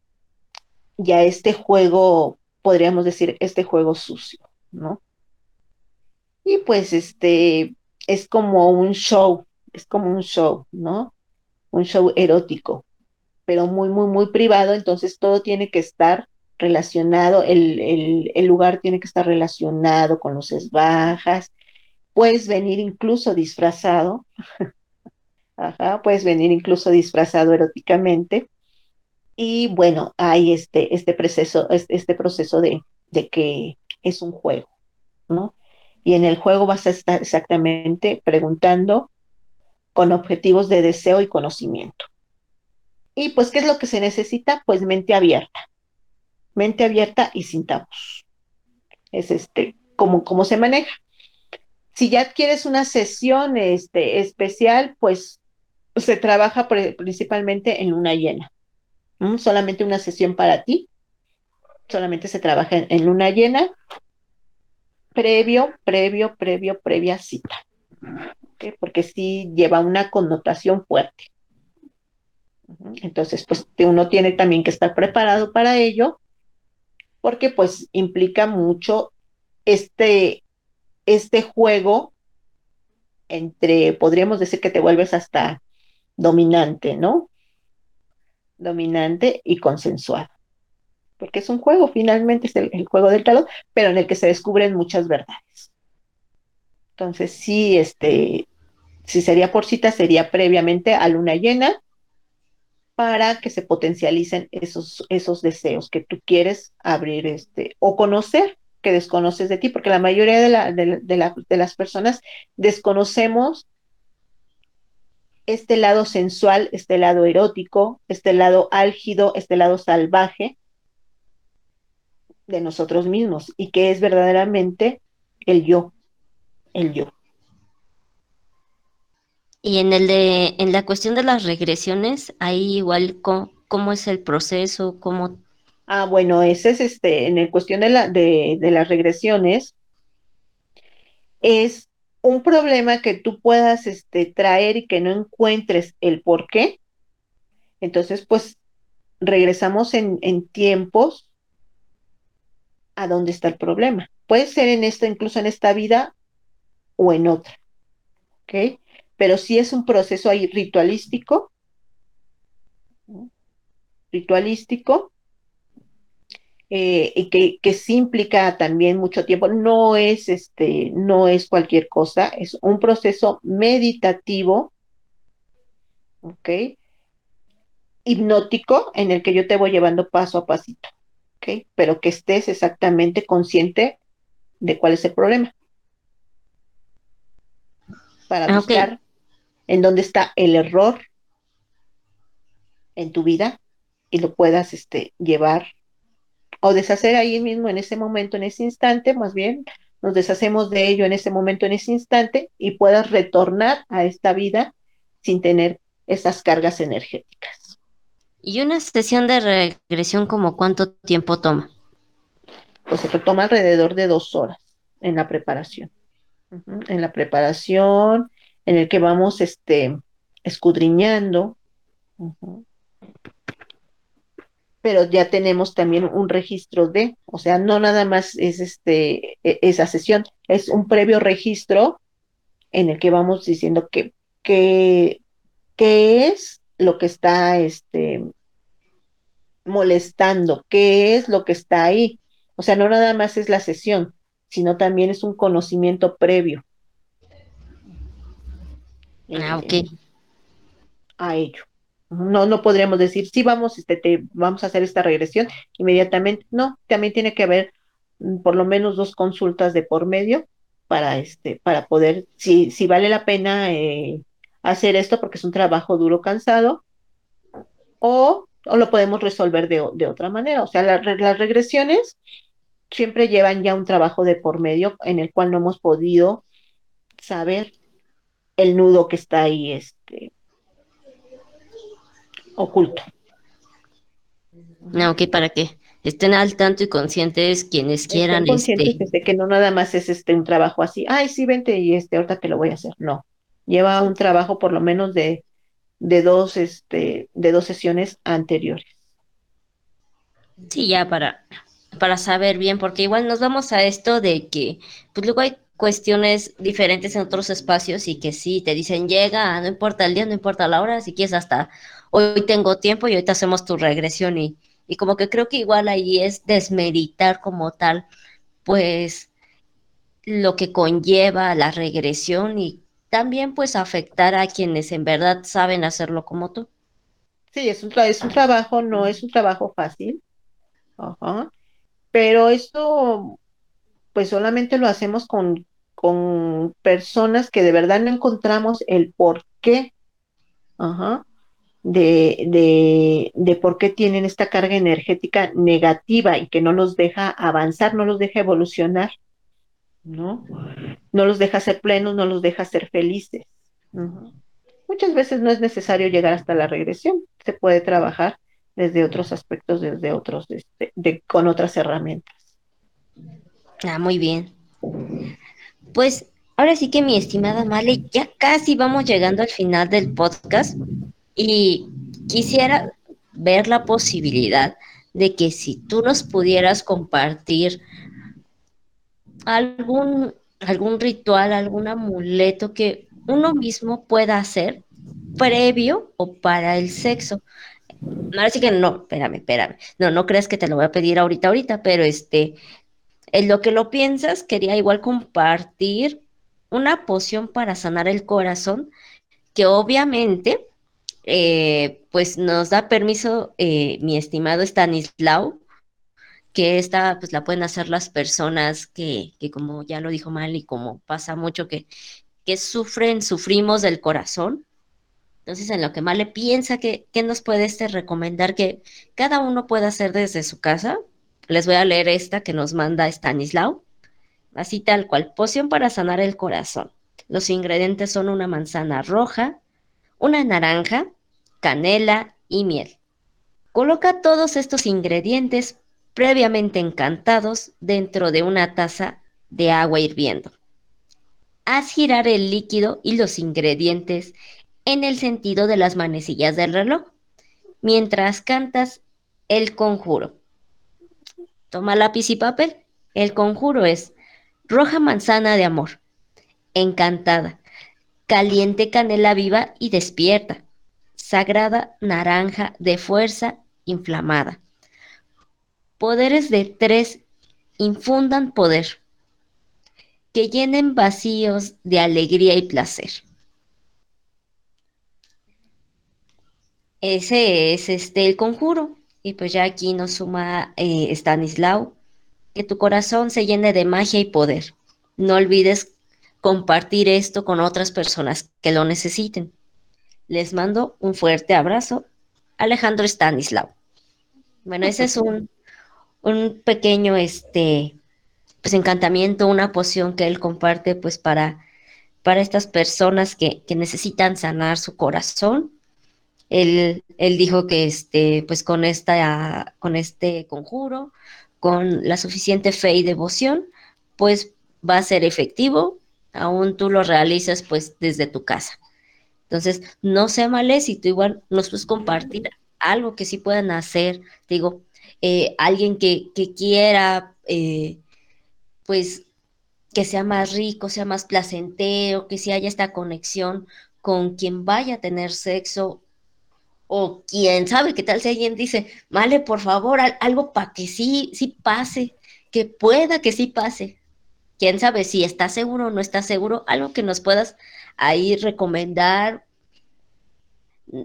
y a este juego, podríamos decir, este juego sucio, ¿no? Y pues este es como un show, es como un show, ¿no? Un show erótico, pero muy, muy, muy privado, entonces todo tiene que estar relacionado, el, el, lugar tiene que estar relacionado con luces bajas, puedes venir incluso disfrazado, Ajá, puedes venir incluso disfrazado eróticamente, y bueno, hay este, este proceso, este proceso de, de que es un juego, ¿no? Y en el juego vas a estar exactamente preguntando con objetivos de deseo y conocimiento. Y pues, ¿qué es lo que se necesita? Pues mente abierta. Mente abierta y sin tabús. Es este, como, como se maneja. Si ya quieres una sesión este, especial, pues se trabaja principalmente en luna llena. Solamente una sesión para ti. Solamente se trabaja en, luna llena. Previo, previo, previo, previa cita porque sí lleva una connotación fuerte. Entonces, pues uno tiene también que estar preparado para ello, porque pues implica mucho este, este juego entre, podríamos decir que te vuelves hasta dominante, ¿no? Dominante y consensuado. Porque es un juego, finalmente es el, el juego del tarot, pero en el que se descubren muchas verdades. Entonces, sí, este, si sería por cita, sería previamente a luna llena para que se potencialicen esos, esos deseos que tú quieres abrir este, o conocer que desconoces de ti, porque la mayoría de, de, de las personas desconocemos este lado sensual, este lado erótico, este lado álgido, este lado salvaje de nosotros mismos y que es verdaderamente el yo, el yo. Y en el de, en la cuestión de las regresiones, ahí igual cómo, es el proceso, cómo. Ah, bueno, ese es este, en el cuestión de, la, de, de las regresiones, es un problema que tú puedas este, traer y que no encuentres el por qué. Entonces, pues regresamos en, en tiempos a dónde está el problema. Puede ser en esta, incluso en esta vida o en otra. ¿Ok? Pero sí es un proceso ahí ritualístico. Ritualístico. Eh, y que, que sí implica también mucho tiempo. No es este, no es cualquier cosa, es un proceso meditativo, ¿ok? Hipnótico en el que yo te voy llevando paso a pasito. ¿ok? Pero que estés exactamente consciente de cuál es el problema. Para Ah, ok. buscar en dónde está el error en tu vida y lo puedas este, llevar o deshacer ahí mismo en ese momento, en ese instante, más bien, nos deshacemos de ello en ese momento, en ese instante, y puedas retornar a esta vida sin tener esas cargas energéticas. ¿Y una sesión de regresión como cuánto tiempo toma? Pues se toma alrededor de dos horas en la preparación. En la preparación, en el que vamos este, escudriñando. Pero ya tenemos también un registro de, o sea, no nada más es este, e- esa sesión, es un previo registro en el que vamos diciendo que, que, qué es lo que está este, molestando, qué es lo que está ahí. O sea, no nada más es la sesión, sino también es un conocimiento previo. Ah, eh, ok. a ello. No, no podríamos decir, sí, vamos, este, te, vamos a hacer esta regresión inmediatamente. No, también tiene que haber mm, por lo menos dos consultas de por medio para, este, para poder, si, si vale la pena eh, hacer esto porque es un trabajo duro, cansado, o, o lo podemos resolver de, de otra manera. O sea, la las regresiones siempre llevan ya un trabajo de por medio en el cual no hemos podido saber el nudo que está ahí este, oculto. Ah, ok, para que estén al tanto y conscientes quienes quieran, Estén conscientes este, de que no nada más es este un trabajo así, ay, sí, vente y este, ahorita te lo voy a hacer. No, lleva un trabajo por lo menos de, de dos, este, de dos sesiones anteriores. sí, ya para, para saber bien, porque igual nos vamos a esto de que, pues luego hay cuestiones diferentes en otros espacios y que sí, te dicen llega, no importa el día, no importa la hora, si quieres hasta hoy tengo tiempo y ahorita hacemos tu regresión y, y como que creo que igual ahí es desmeritar como tal, pues lo que conlleva la regresión y también pues afectar a quienes en verdad saben hacerlo como tú. Sí, es un, es un trabajo, no es un trabajo fácil, ajá, pero esto, pues solamente lo hacemos con, con personas que de verdad no encontramos el por qué, de, de, de por qué tienen esta carga energética negativa y que no los deja avanzar, no los deja evolucionar, ¿no? No los deja ser plenos, no los deja ser felices. Muchas veces no es necesario llegar hasta la regresión, se puede trabajar desde otros aspectos, desde otros, este, con otras herramientas. Ah, muy bien. Pues ahora sí que mi estimada Male, ya casi vamos llegando al final del podcast y quisiera ver la posibilidad de que si tú nos pudieras compartir algún, algún ritual, algún amuleto que uno mismo pueda hacer previo o para el sexo. Ahora sí que no, espérame, espérame. No, no creas que te lo voy a pedir ahorita, ahorita, pero este, en lo que lo piensas, quería igual compartir una poción para sanar el corazón, que obviamente, eh, pues nos da permiso eh, mi estimado Stanislao, que esta pues la pueden hacer las personas que, que como ya lo dijo Mal y como pasa mucho que, que sufren, sufrimos del corazón. Entonces, en lo que Male piensa que, que nos puede este recomendar que cada uno pueda hacer desde su casa, les voy a leer esta que nos manda Stanislao. Así tal cual, poción para sanar el corazón. Los ingredientes son una manzana roja, una naranja, canela y miel. Coloca todos estos ingredientes previamente encantados dentro de una taza de agua hirviendo. Haz girar el líquido y los ingredientes en el sentido de las manecillas del reloj, mientras cantas el conjuro. Toma lápiz y papel. El conjuro es roja manzana de amor, encantada, caliente canela viva y despierta, sagrada naranja de fuerza inflamada. Poderes de tres infundan poder, que llenen vacíos de alegría y placer. Ese es este el conjuro. Y pues ya aquí nos suma eh, Stanislao, que tu corazón se llene de magia y poder. No olvides compartir esto con otras personas que lo necesiten. Les mando un fuerte abrazo. Alejandro Stanislao. Bueno, ese es un, un pequeño este, pues, encantamiento, una poción que él comparte pues para, para estas personas que, que necesitan sanar su corazón. Él, él, dijo que este, pues con, esta, con este conjuro, con la suficiente fe y devoción, pues va a ser efectivo, aún tú lo realizas pues desde tu casa. Entonces, no sea éxito, igual nos puedes compartir algo que sí puedan hacer, digo, eh, alguien que, que quiera, eh, pues, que sea más rico, sea más placentero, que si haya esta conexión con quien vaya a tener sexo, o quién sabe qué tal si alguien dice, vale, por favor, algo para que sí, sí pase, que pueda que sí pase. Quién sabe si está seguro o no está seguro, algo que nos puedas ahí recomendar.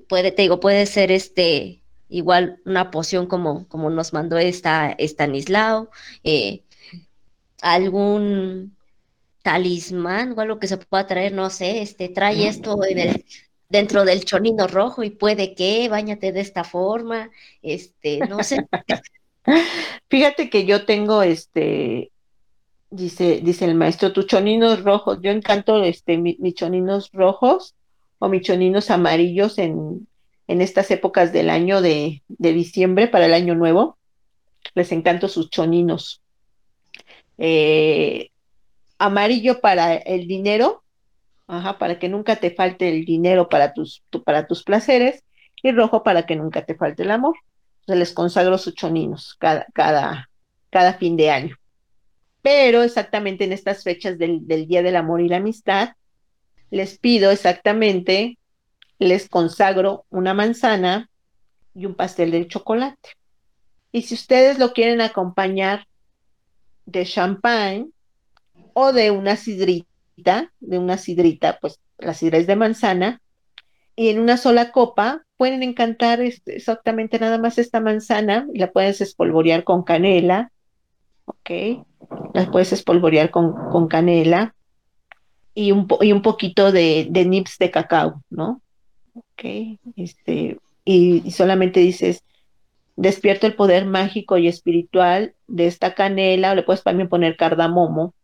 Puede, te digo, puede ser este, igual una poción como, como nos mandó esta Stanislao, eh, algún talismán o algo que se pueda traer, no sé, este, trae esto dentro del chonino rojo y puede que, bañate de esta forma, este, no sé. Fíjate que yo tengo este, dice, dice el maestro, tus choninos rojos, yo encanto este, mis choninos rojos o mis choninos amarillos en, en estas épocas del año de, diciembre para el año nuevo. Les encanto sus choninos. Eh, amarillo para el dinero, ajá, para que nunca te falte el dinero para tus, para tus placeres, y rojo para que nunca te falte el amor. Se les consagro sus choninos cada, cada, cada fin de año. Pero exactamente en estas fechas del, del Día del Amor y la Amistad, les pido exactamente les consagro una manzana y un pastel de chocolate. Y si ustedes lo quieren acompañar de champagne o de una sidrita, de una sidrita, pues la sidra es de manzana, y en una sola copa pueden encantar este, exactamente nada más esta manzana y la puedes espolvorear con canela, ¿ok? La puedes espolvorear con, con canela y un, y un poquito de, de nips de cacao, ¿no? Ok, este, y, solamente dices, despierto el poder mágico y espiritual de esta canela, o le puedes también poner cardamomo,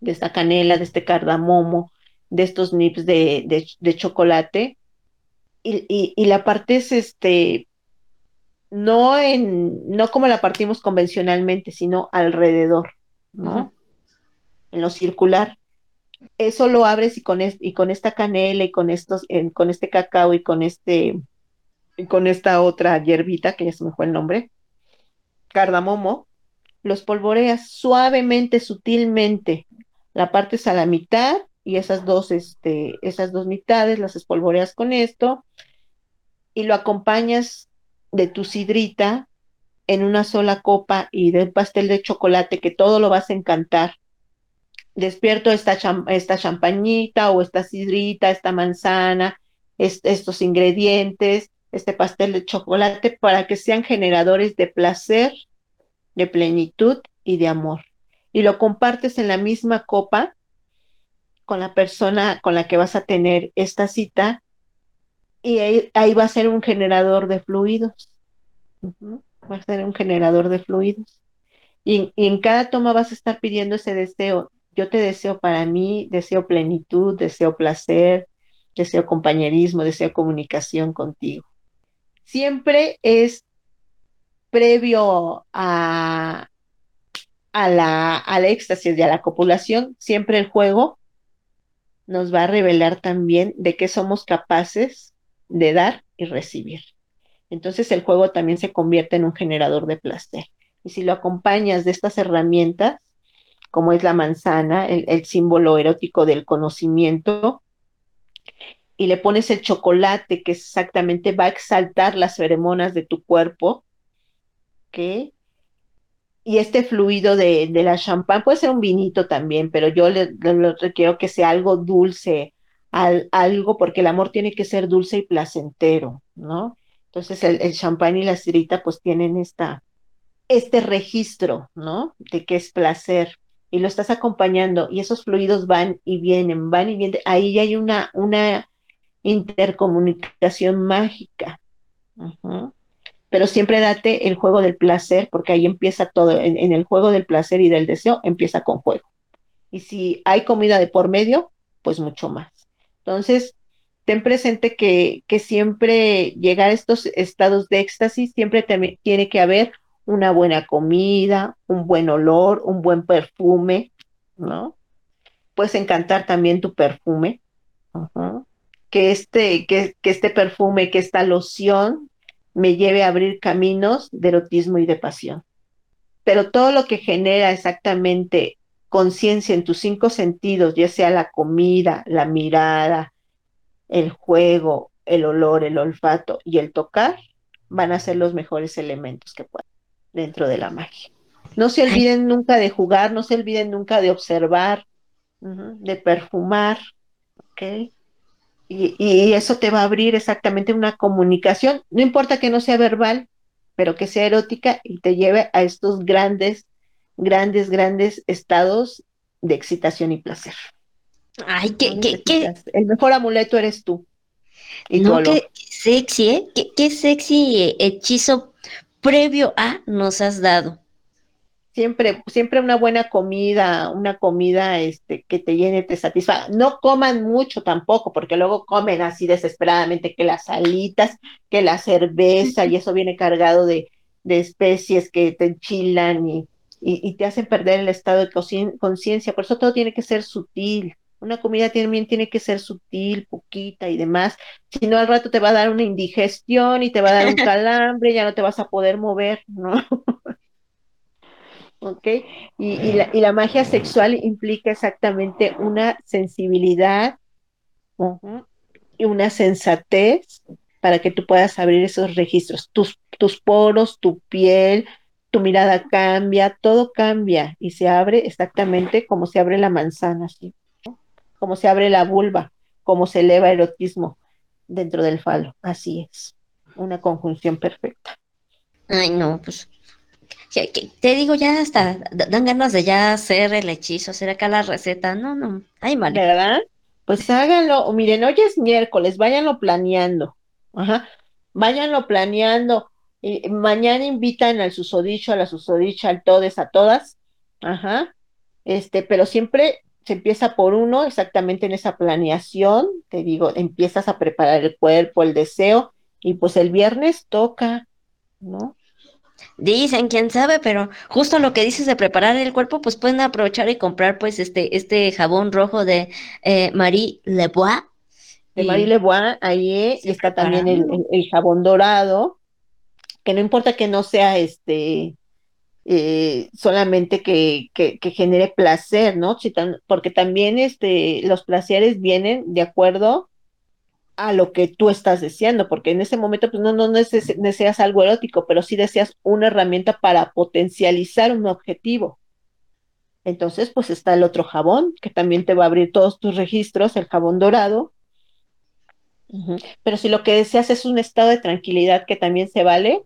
de esta canela, de este cardamomo, de estos nips de, de, chocolate, y, y, la partes, este, no en, no como la partimos convencionalmente, sino alrededor, ¿no? En lo circular. Eso lo abres y con, y con esta canela y con estos, con este cacao y con este, y con esta otra hierbita, que ya se me fue el nombre, cardamomo, los polvoreas suavemente, sutilmente, la partes a la mitad y esas dos, este, esas dos mitades las espolvoreas con esto y lo acompañas de tu sidrita en una sola copa y del pastel de chocolate que todo lo vas a encantar despierto esta, esta champañita o esta sidrita, esta manzana, estos ingredientes, este pastel de chocolate, para que sean generadores de placer, de plenitud y de amor. Y lo compartes en la misma copa con la persona con la que vas a tener esta cita y ahí, va a ser un generador de fluidos. Va a ser un generador de fluidos. y, en cada toma vas a estar pidiendo ese deseo yo te deseo para mí, deseo plenitud, deseo placer, deseo compañerismo, deseo comunicación contigo. Siempre es previo a, a la, al éxtasis y a la copulación, siempre el juego nos va a revelar también de qué somos capaces de dar y recibir. Entonces el juego también se convierte en un generador de placer. Y si lo acompañas de estas herramientas, como es la manzana, el, símbolo erótico del conocimiento, y le pones el chocolate que exactamente va a exaltar las feromonas de tu cuerpo, ¿ok? Y este fluido de, la champán puede ser un vinito también, pero yo le, quiero que sea algo dulce, algo, porque el amor tiene que ser dulce y placentero, ¿no? Entonces el, el champán y la cirita pues tienen esta, este registro, ¿no? De qué es placer y lo estás acompañando y esos fluidos van y vienen, van y vienen. Ahí hay una, una intercomunicación mágica. Pero siempre date el juego del placer, porque ahí empieza todo, en, el juego del placer y del deseo empieza con juego. Y si hay comida de por medio, pues mucho más. Entonces, ten presente que, que siempre llegar a estos estados de éxtasis, siempre tiene que haber una buena comida, un buen olor, un buen perfume, ¿no? Puedes encantar también tu perfume. Que, este, que, que este perfume, que esta loción me lleve a abrir caminos de erotismo y de pasión. Pero todo lo que genera exactamente conciencia en tus cinco sentidos, ya sea la comida, la mirada, el juego, el olor, el olfato y el tocar, van a ser los mejores elementos que puedan dentro de la magia. No se olviden nunca de jugar, no se olviden nunca de observar, de perfumar, ¿ok? Y, y, eso te va a abrir exactamente una comunicación, no importa que no sea verbal, pero que sea erótica y te lleve a estos grandes, grandes, grandes estados de excitación y placer. Ay, qué, qué, qué. El mejor amuleto eres tú. Y no, qué sexy, ¿eh? Qué, qué sexy hechizo previo a nos has dado? Siempre, siempre una buena comida, una comida este, que te llene, te satisfaga. No coman mucho tampoco, porque luego comen así desesperadamente que las alitas, que la cerveza, y eso viene cargado de, de especies que te enchilan y, y, y te hacen perder el estado de conciencia. Por eso todo tiene que ser sutil. Una comida también tiene que ser sutil, poquita y demás. Si no, al rato te va a dar una indigestión y te va a dar un calambre, ya no te vas a poder mover, ¿no? ¿Ok? Y, y, la, y, la, magia sexual implica exactamente una sensibilidad uh -huh, y una sensatez para que tú puedas abrir esos registros. Tus, tus poros, tu piel, tu mirada cambia, todo cambia y se abre exactamente como se abre la manzana, ¿sí? como se abre la vulva, como se eleva el erotismo dentro del falo. Así es, una conjunción perfecta. Ay, no, pues te digo, ya hasta dan ganas de ya hacer el hechizo, hacer acá la receta. No, no, ay, vale. ¿Verdad? Pues háganlo, miren, hoy es miércoles, váyanlo planeando. Ajá, váyanlo planeando. Mañana invitan al susodicho, a la susodicha, al todes, a todas. Ajá. Este, pero siempre se empieza por uno, exactamente en esa planeación, te digo, empiezas a preparar el cuerpo, el deseo, y pues el viernes toca, ¿no? Dicen, quién sabe, pero justo lo que dices de preparar el cuerpo, pues pueden aprovechar y comprar pues este, este jabón rojo de eh, Marie Lebois. De y... Marie Lebois, ahí y está también el, el, el, jabón dorado, que no importa que no sea este eh, solamente que, que, que, genere placer, ¿no? Porque también este, los placeres vienen de acuerdo a lo que tú estás deseando, porque en ese momento pues no, no deseas, deseas algo erótico, pero sí deseas una herramienta para potencializar un objetivo. Entonces, pues está el otro jabón, que también te va a abrir todos tus registros, el jabón dorado. Uh -huh. Pero si lo que deseas es un estado de tranquilidad que también se vale,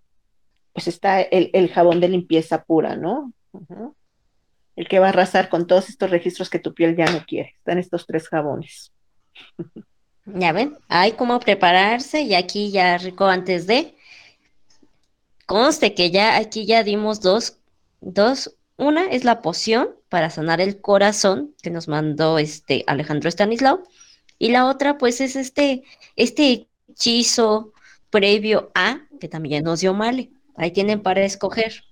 pues está el, el jabón de limpieza pura, ¿no? Uh -huh. El que va a arrasar con todos estos registros que tu piel ya no quiere. Están estos tres jabones. Ya ven, hay cómo prepararse y aquí ya rico antes de. Conste que ya aquí ya dimos dos, dos. Una es la poción para sanar el corazón que nos mandó este Alejandro Stanislao. Y la otra, pues, es este, este hechizo previo a que también nos dio Male. Ahí tienen para escoger.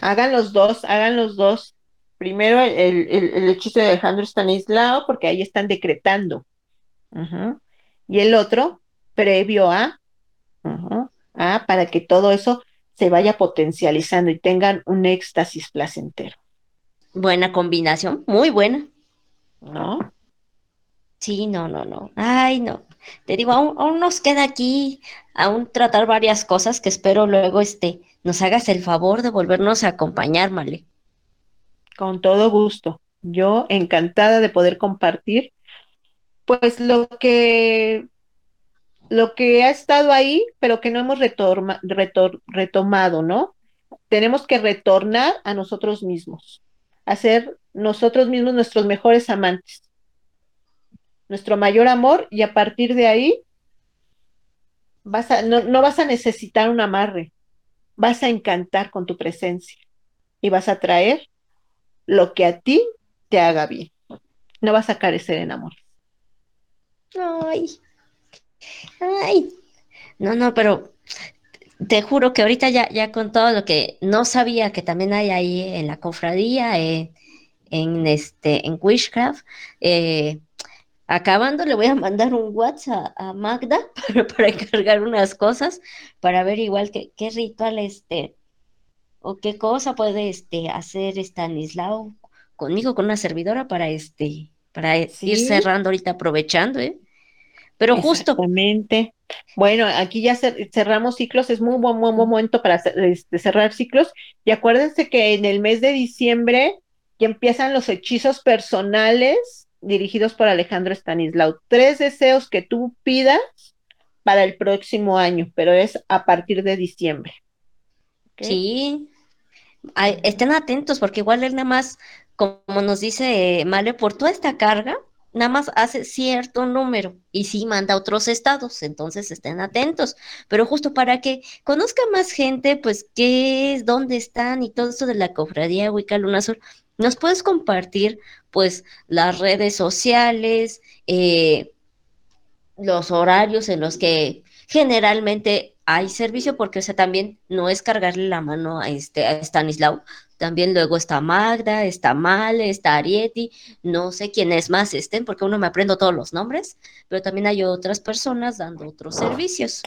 Hagan los dos, hagan los dos. Primero el, el, el hechizo de Alejandro Stanislao, porque ahí están decretando. Uh. Y el otro, previo a, uh -huh, a, para que todo eso se vaya potencializando y tengan un éxtasis placentero. Buena combinación, muy buena. ¿No? Sí, no, no, no. Ay, no. Te digo, aún, aún, nos queda aquí, aún tratar varias cosas que espero luego este, nos hagas el favor de volvernos a acompañar, Male. Con todo gusto. Yo encantada de poder compartir pues lo que lo que ha estado ahí, pero que no hemos retomado, ¿no? Tenemos que retornar a nosotros mismos, a ser nosotros mismos nuestros mejores amantes, nuestro mayor amor y a partir de ahí vas a, no, no vas a necesitar un amarre, vas a encantar con tu presencia y vas a traer lo que a ti te haga bien. No vas a carecer en amor. Ay, ay, no, no, pero te juro que ahorita ya, ya con todo lo que no sabía que también hay ahí en la cofradía, eh, en este, en Wishcraft, eh, acabando le voy a mandar un WhatsApp a, Magda para, encargar unas cosas, para ver igual que, qué ritual este, o qué cosa puede este, hacer Stanislao conmigo, con una servidora, para este, para ir cerrando ahorita, aprovechando, ¿eh? Pero justo. Exactamente. Bueno, aquí ya cerramos ciclos, es muy buen, momento para este, cerrar ciclos. Y acuérdense que en el mes de diciembre ya empiezan los hechizos personales dirigidos por Alejandro Stanislao. Tres deseos que tú pidas para el próximo año, pero es a partir de diciembre. Sí. estén atentos porque igual él nada más, como nos dice Male, por toda esta carga, nada más hace cierto número y sí manda a otros estados, entonces estén atentos, pero justo para que conozca más gente, pues qué es, dónde están y todo esto de la cofradía Wicca Luna Azul, nos puedes compartir pues las redes sociales, eh, los horarios en los que generalmente hay servicio, porque o sea, también no es cargarle la mano a, este, a Stanislao, también luego está Magda, está Male, está Arieti, no sé quiénes más estén, porque uno me aprendo todos los nombres, pero también hay otras personas dando otros servicios.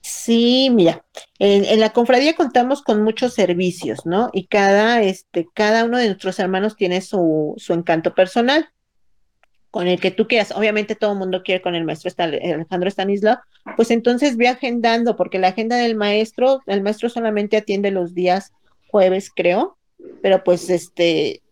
Sí, mira, en, la confradía contamos con muchos servicios, ¿no? Y cada, este, cada uno de nuestros hermanos tiene su, su encanto personal con el que tú quieras. Obviamente todo el mundo quiere con el maestro Alejandro Stanislao, pues entonces ve agendando, porque la agenda del maestro, el maestro solamente atiende los días jueves, creo, pero pues este,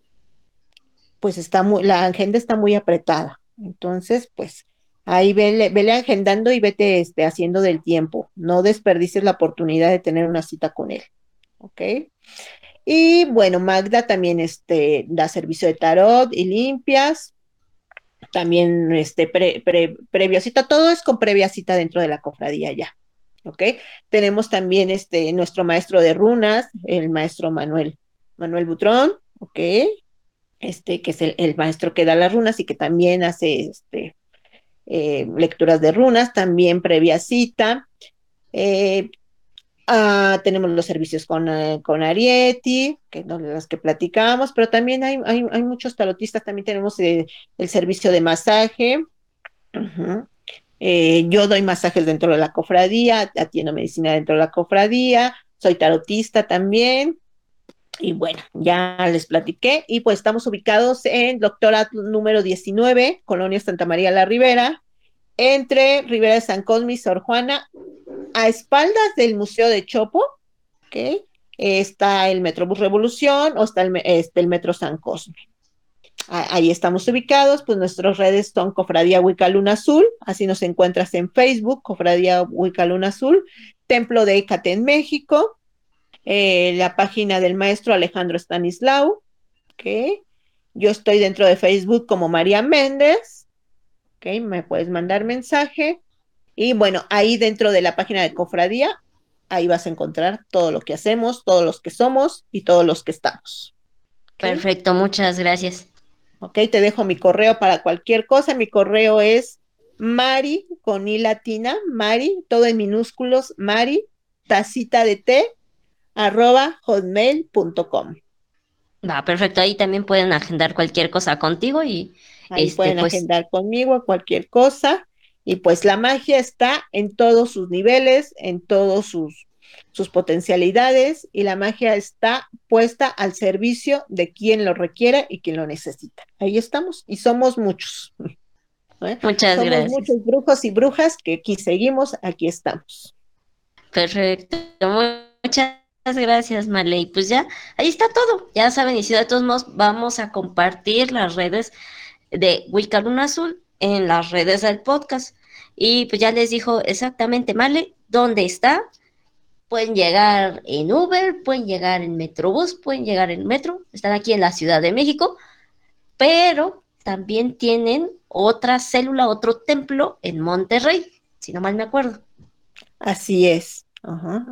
pues está muy, la agenda está muy apretada. Entonces, pues ahí vele, vele agendando y vete este, haciendo del tiempo. No desperdicies la oportunidad de tener una cita con él. ¿Ok? Y bueno, Magda también este, da servicio de tarot y limpias. También este, pre, previa cita, todo es con previa cita dentro de la cofradía ya. ¿Ok? Tenemos también este, nuestro maestro de runas, el maestro Manuel Manuel Butrón, ok, este, que es el, maestro que da las runas y que también hace este, eh, lecturas de runas, también previa cita. Eh, ah, tenemos los servicios con, eh, con Arieti, que son los que platicábamos, pero también hay, hay, muchos tarotistas, también tenemos el servicio de masaje. yo doy masajes dentro de la cofradía, atiendo medicina dentro de la cofradía, soy tarotista también. Y bueno, ya les platiqué. Y pues estamos ubicados en Doctora número 19, Colonia Santa María la Ribera, entre Ribera de San Cosme y Sor Juana, a espaldas del Museo de Chopo, ¿ok? Está el Metrobús Revolución o está el, este, Metro San Cosme. Ahí estamos ubicados, pues nuestras redes son Cofradía Huica Luna Azul, así nos encuentras en Facebook, Cofradía Huica Luna Azul, Templo de Ecate en México, eh, la página del maestro Alejandro Stanislao, ¿ok? Yo estoy dentro de Facebook como María Méndez, ¿ok? Me puedes mandar mensaje. Y bueno, ahí dentro de la página de Cofradía, ahí vas a encontrar todo lo que hacemos, todos los que somos y todos los que estamos. Perfecto, muchas gracias. Ok, te dejo mi correo para cualquier cosa. Mi correo es Mari con I latina, Mari, todo en minúsculos, Mari, tacita de té, arroba hotmail.com. Va, perfecto. Ahí también pueden agendar cualquier cosa contigo y Ahí este, pueden pues agendar conmigo cualquier cosa. Y pues la magia está en todos sus niveles, en todos sus, sus potencialidades, y la magia está puesta al servicio de quien lo requiera y quien lo necesita. Ahí estamos, y somos muchos. ¿Eh? Muchas somos gracias. Muchos brujos y brujas que aquí seguimos, aquí estamos. Perfecto. Muchas gracias, Marley. Pues ya, ahí está todo. Ya saben, y si de todos modos vamos a compartir las redes de Wicca Luna Azul en las redes del podcast. y pues ya les dijo exactamente, Male, ¿dónde está? Pueden llegar en Uber, pueden llegar en Metrobús, pueden llegar en Metro, están aquí en la Ciudad de México, pero también tienen otra célula, otro templo en Monterrey, si no mal me acuerdo. Así es,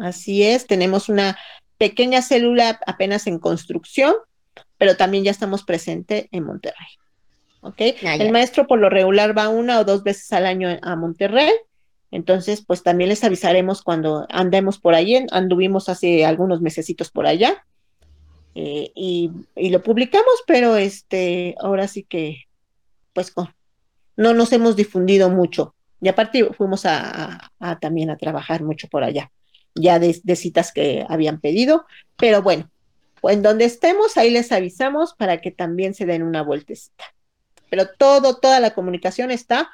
así es. Tenemos una pequeña célula apenas en construcción, pero también ya estamos presentes en Monterrey. ¿Ok? Ah, El maestro por lo regular va una o dos veces al año a Monterrey. Entonces, pues también les avisaremos cuando andemos por allí. Anduvimos hace algunos mesecitos por allá. Eh, y, lo publicamos, pero este, ahora sí que, pues no nos hemos difundido mucho. Y aparte fuimos a, también a trabajar mucho por allá, ya de, citas que habían pedido, pero bueno, en donde estemos, ahí les avisamos para que también se den una vueltecita. Pero todo, toda la comunicación está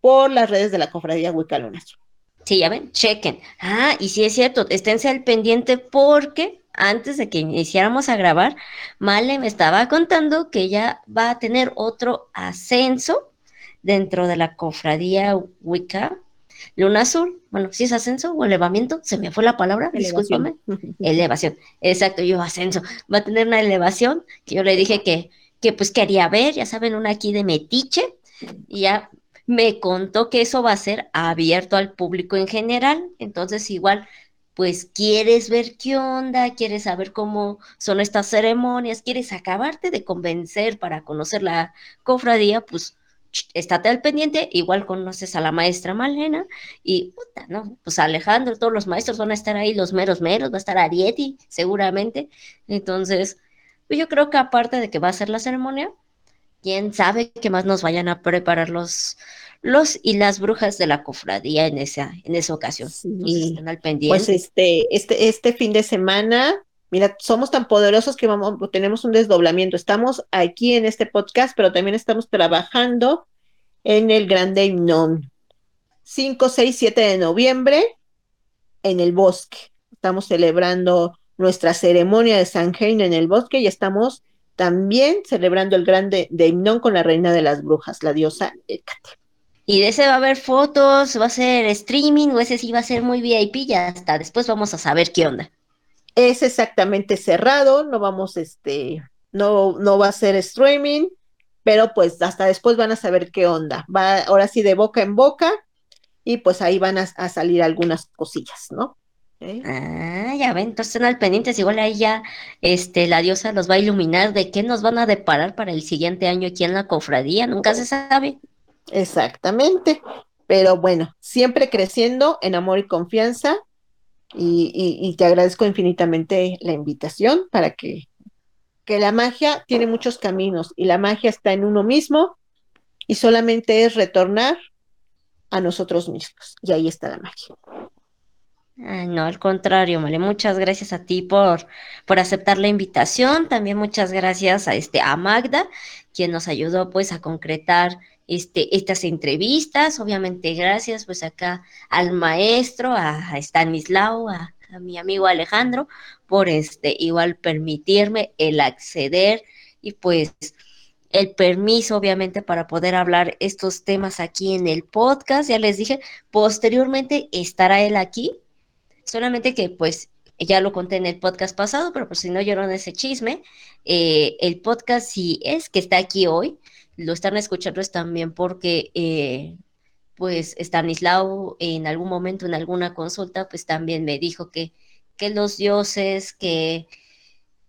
por las redes de la Cofradía Huicalunas. Sí, ya ven, chequen. Ah, y sí es cierto, esténse al pendiente porque antes de que iniciáramos a grabar, Male me estaba contando que ella va a tener otro ascenso dentro de la cofradía Wicca. Luna Azul, bueno, si es ascenso o elevamiento, se me fue la palabra, discúlpame. Elevación, exacto, yo ascenso. Va a tener una elevación que yo le dije que, que pues quería ver, ya saben, una aquí de metiche, y ya me contó que eso va a ser abierto al público en general, entonces igual pues quieres ver qué onda, quieres saber cómo son estas ceremonias, quieres acabarte de convencer para conocer la cofradía, pues estate al pendiente, igual conoces a la maestra Malena y, puta, ¿no? Pues Alejandro, todos los maestros van a estar ahí, los meros meros, va a estar Arieti, seguramente. Entonces, pues yo creo que aparte de que va a ser la ceremonia, quién sabe qué más nos vayan a preparar los, los y las brujas de la cofradía en esa, en esa ocasión. y al pendiente. Pues este, este, este fin de semana, mira, somos tan poderosos que vamos, tenemos un desdoblamiento. Estamos aquí en este podcast, pero también estamos trabajando en el Grande Himnón. 5, 6, 7 de noviembre en el bosque. Estamos celebrando nuestra ceremonia de San Jaime en el bosque y estamos también celebrando el Grande de Himnón con la reina de las brujas, la diosa Hécate. Y de ese va a haber fotos, va a ser streaming, o ese sí va a ser muy VIP, y hasta después vamos a saber qué onda. Es exactamente cerrado, no vamos, este, no, no va a ser streaming, pero pues hasta después van a saber qué onda. Va ahora sí de boca en boca, y pues ahí van a, salir algunas cosillas, ¿no? Ah, ya ven, entonces están al pendientes, igual ahí ya este, la diosa los va a iluminar de qué nos van a deparar para el siguiente año aquí en la cofradía, nunca se sabe. Exactamente. Pero bueno, siempre creciendo en amor y confianza. Y, te agradezco infinitamente la invitación para que, que la magia tiene muchos caminos y la magia está en uno mismo y solamente es retornar a nosotros mismos. Y ahí está la magia. No, al contrario, Male, muchas gracias a ti por, por aceptar la invitación. También muchas gracias a, este, a Magda, quien nos ayudó pues a concretar este, estas entrevistas. Obviamente, gracias pues acá al maestro, a, Stanislao, a, a, mi amigo Alejandro, por este igual permitirme el acceder y pues el permiso, obviamente, para poder hablar estos temas aquí en el podcast. Ya les dije, posteriormente estará él aquí, solamente que pues ya lo conté en el podcast pasado, pero por si no lloró en ese chisme, eh, el podcast si es que está aquí hoy, lo están escuchando es también porque, eh, pues, Stanislao en algún momento, en alguna consulta, pues también me dijo que, que los dioses, que,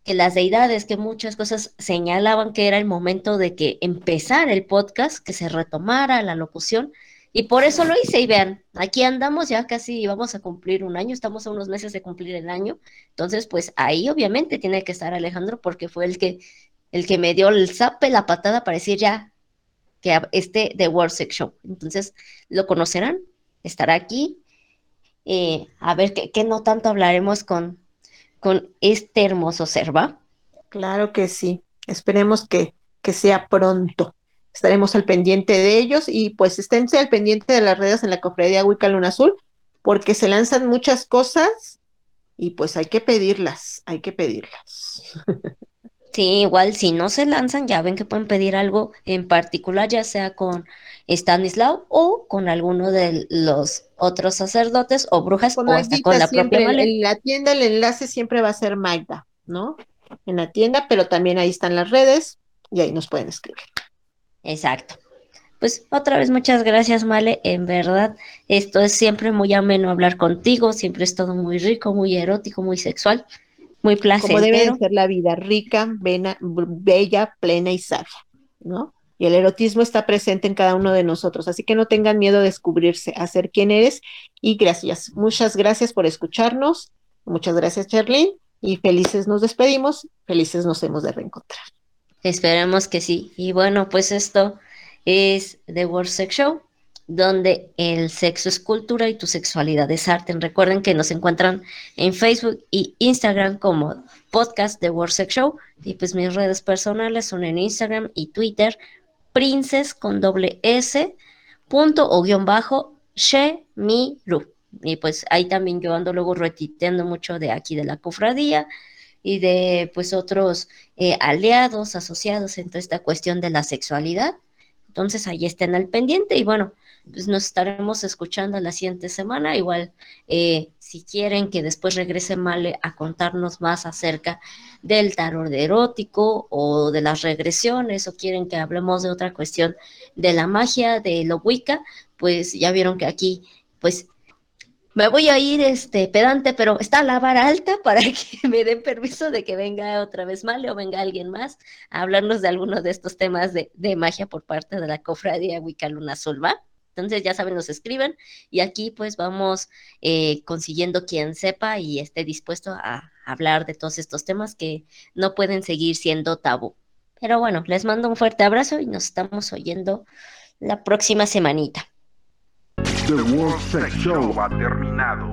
que las deidades, que muchas cosas señalaban que era el momento de que empezara el podcast, que se retomara la locución, y por eso lo hice, y vean, aquí andamos, ya casi vamos a cumplir un año, estamos a unos meses de cumplir el año, entonces pues ahí obviamente tiene que estar Alejandro porque fue el que el que me dio el zape, la patada para decir ya que este The World Sex Show. Entonces, lo conocerán, estará aquí. Eh, a ver qué, no tanto hablaremos con, con este hermoso ser, ¿va? Claro que sí. Esperemos que, que sea pronto. Estaremos al pendiente de ellos y pues esténse al pendiente de las redes en la cofradía Wicca Luna Azul, porque se lanzan muchas cosas y pues hay que pedirlas, hay que pedirlas. Sí, igual si no se lanzan, ya ven que pueden pedir algo en particular, ya sea con Stanislaw o con alguno de los otros sacerdotes o brujas Con o hasta con la siempre, propia en la tienda el enlace siempre va a ser Magda, ¿no? En la tienda, pero también ahí están las redes y ahí nos pueden escribir. Exacto. Pues otra vez muchas gracias, Male. En verdad, esto es siempre muy ameno hablar contigo, siempre es todo muy rico, muy erótico, muy sexual, muy Como debe de placentero. ser la vida rica, vena- bella, plena y sabia, ¿no? Y el erotismo está presente en cada uno de nosotros, así que no tengan miedo de descubrirse, a ser quien eres y gracias. Muchas gracias por escucharnos. Muchas gracias, Cherlyn. Y felices nos despedimos, felices nos hemos de reencontrar. Esperemos que sí. Y bueno, pues esto es The World Sex Show, donde el sexo es cultura y tu sexualidad es arte. Recuerden que nos encuentran en Facebook y Instagram como podcast The World Sex Show. Y pues mis redes personales son en Instagram y Twitter, princes con doble S, punto o guion bajo, Shemiru. Y pues ahí también yo ando luego retuiteando mucho de aquí de la cofradía y de pues otros eh, aliados, asociados en toda esta cuestión de la sexualidad. Entonces ahí estén al pendiente y bueno, pues nos estaremos escuchando la siguiente semana. Igual, eh, si quieren que después regrese Male a contarnos más acerca del tarot erótico o de las regresiones, o quieren que hablemos de otra cuestión de la magia, de lo Wicca, pues ya vieron que aquí, pues me voy a ir este pedante, pero está la vara alta para que me den permiso de que venga otra vez Male o venga alguien más a hablarnos de alguno de estos temas de, de magia por parte de la cofradía Wicca Luna Azul, ¿va? Entonces ya saben, nos escriben y aquí pues vamos eh, consiguiendo quien sepa y esté dispuesto a hablar de todos estos temas que no pueden seguir siendo tabú. Pero bueno, les mando un fuerte abrazo y nos estamos oyendo la próxima semanita. The World Sex Show ha terminado.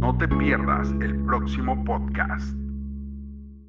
No te pierdas el próximo podcast.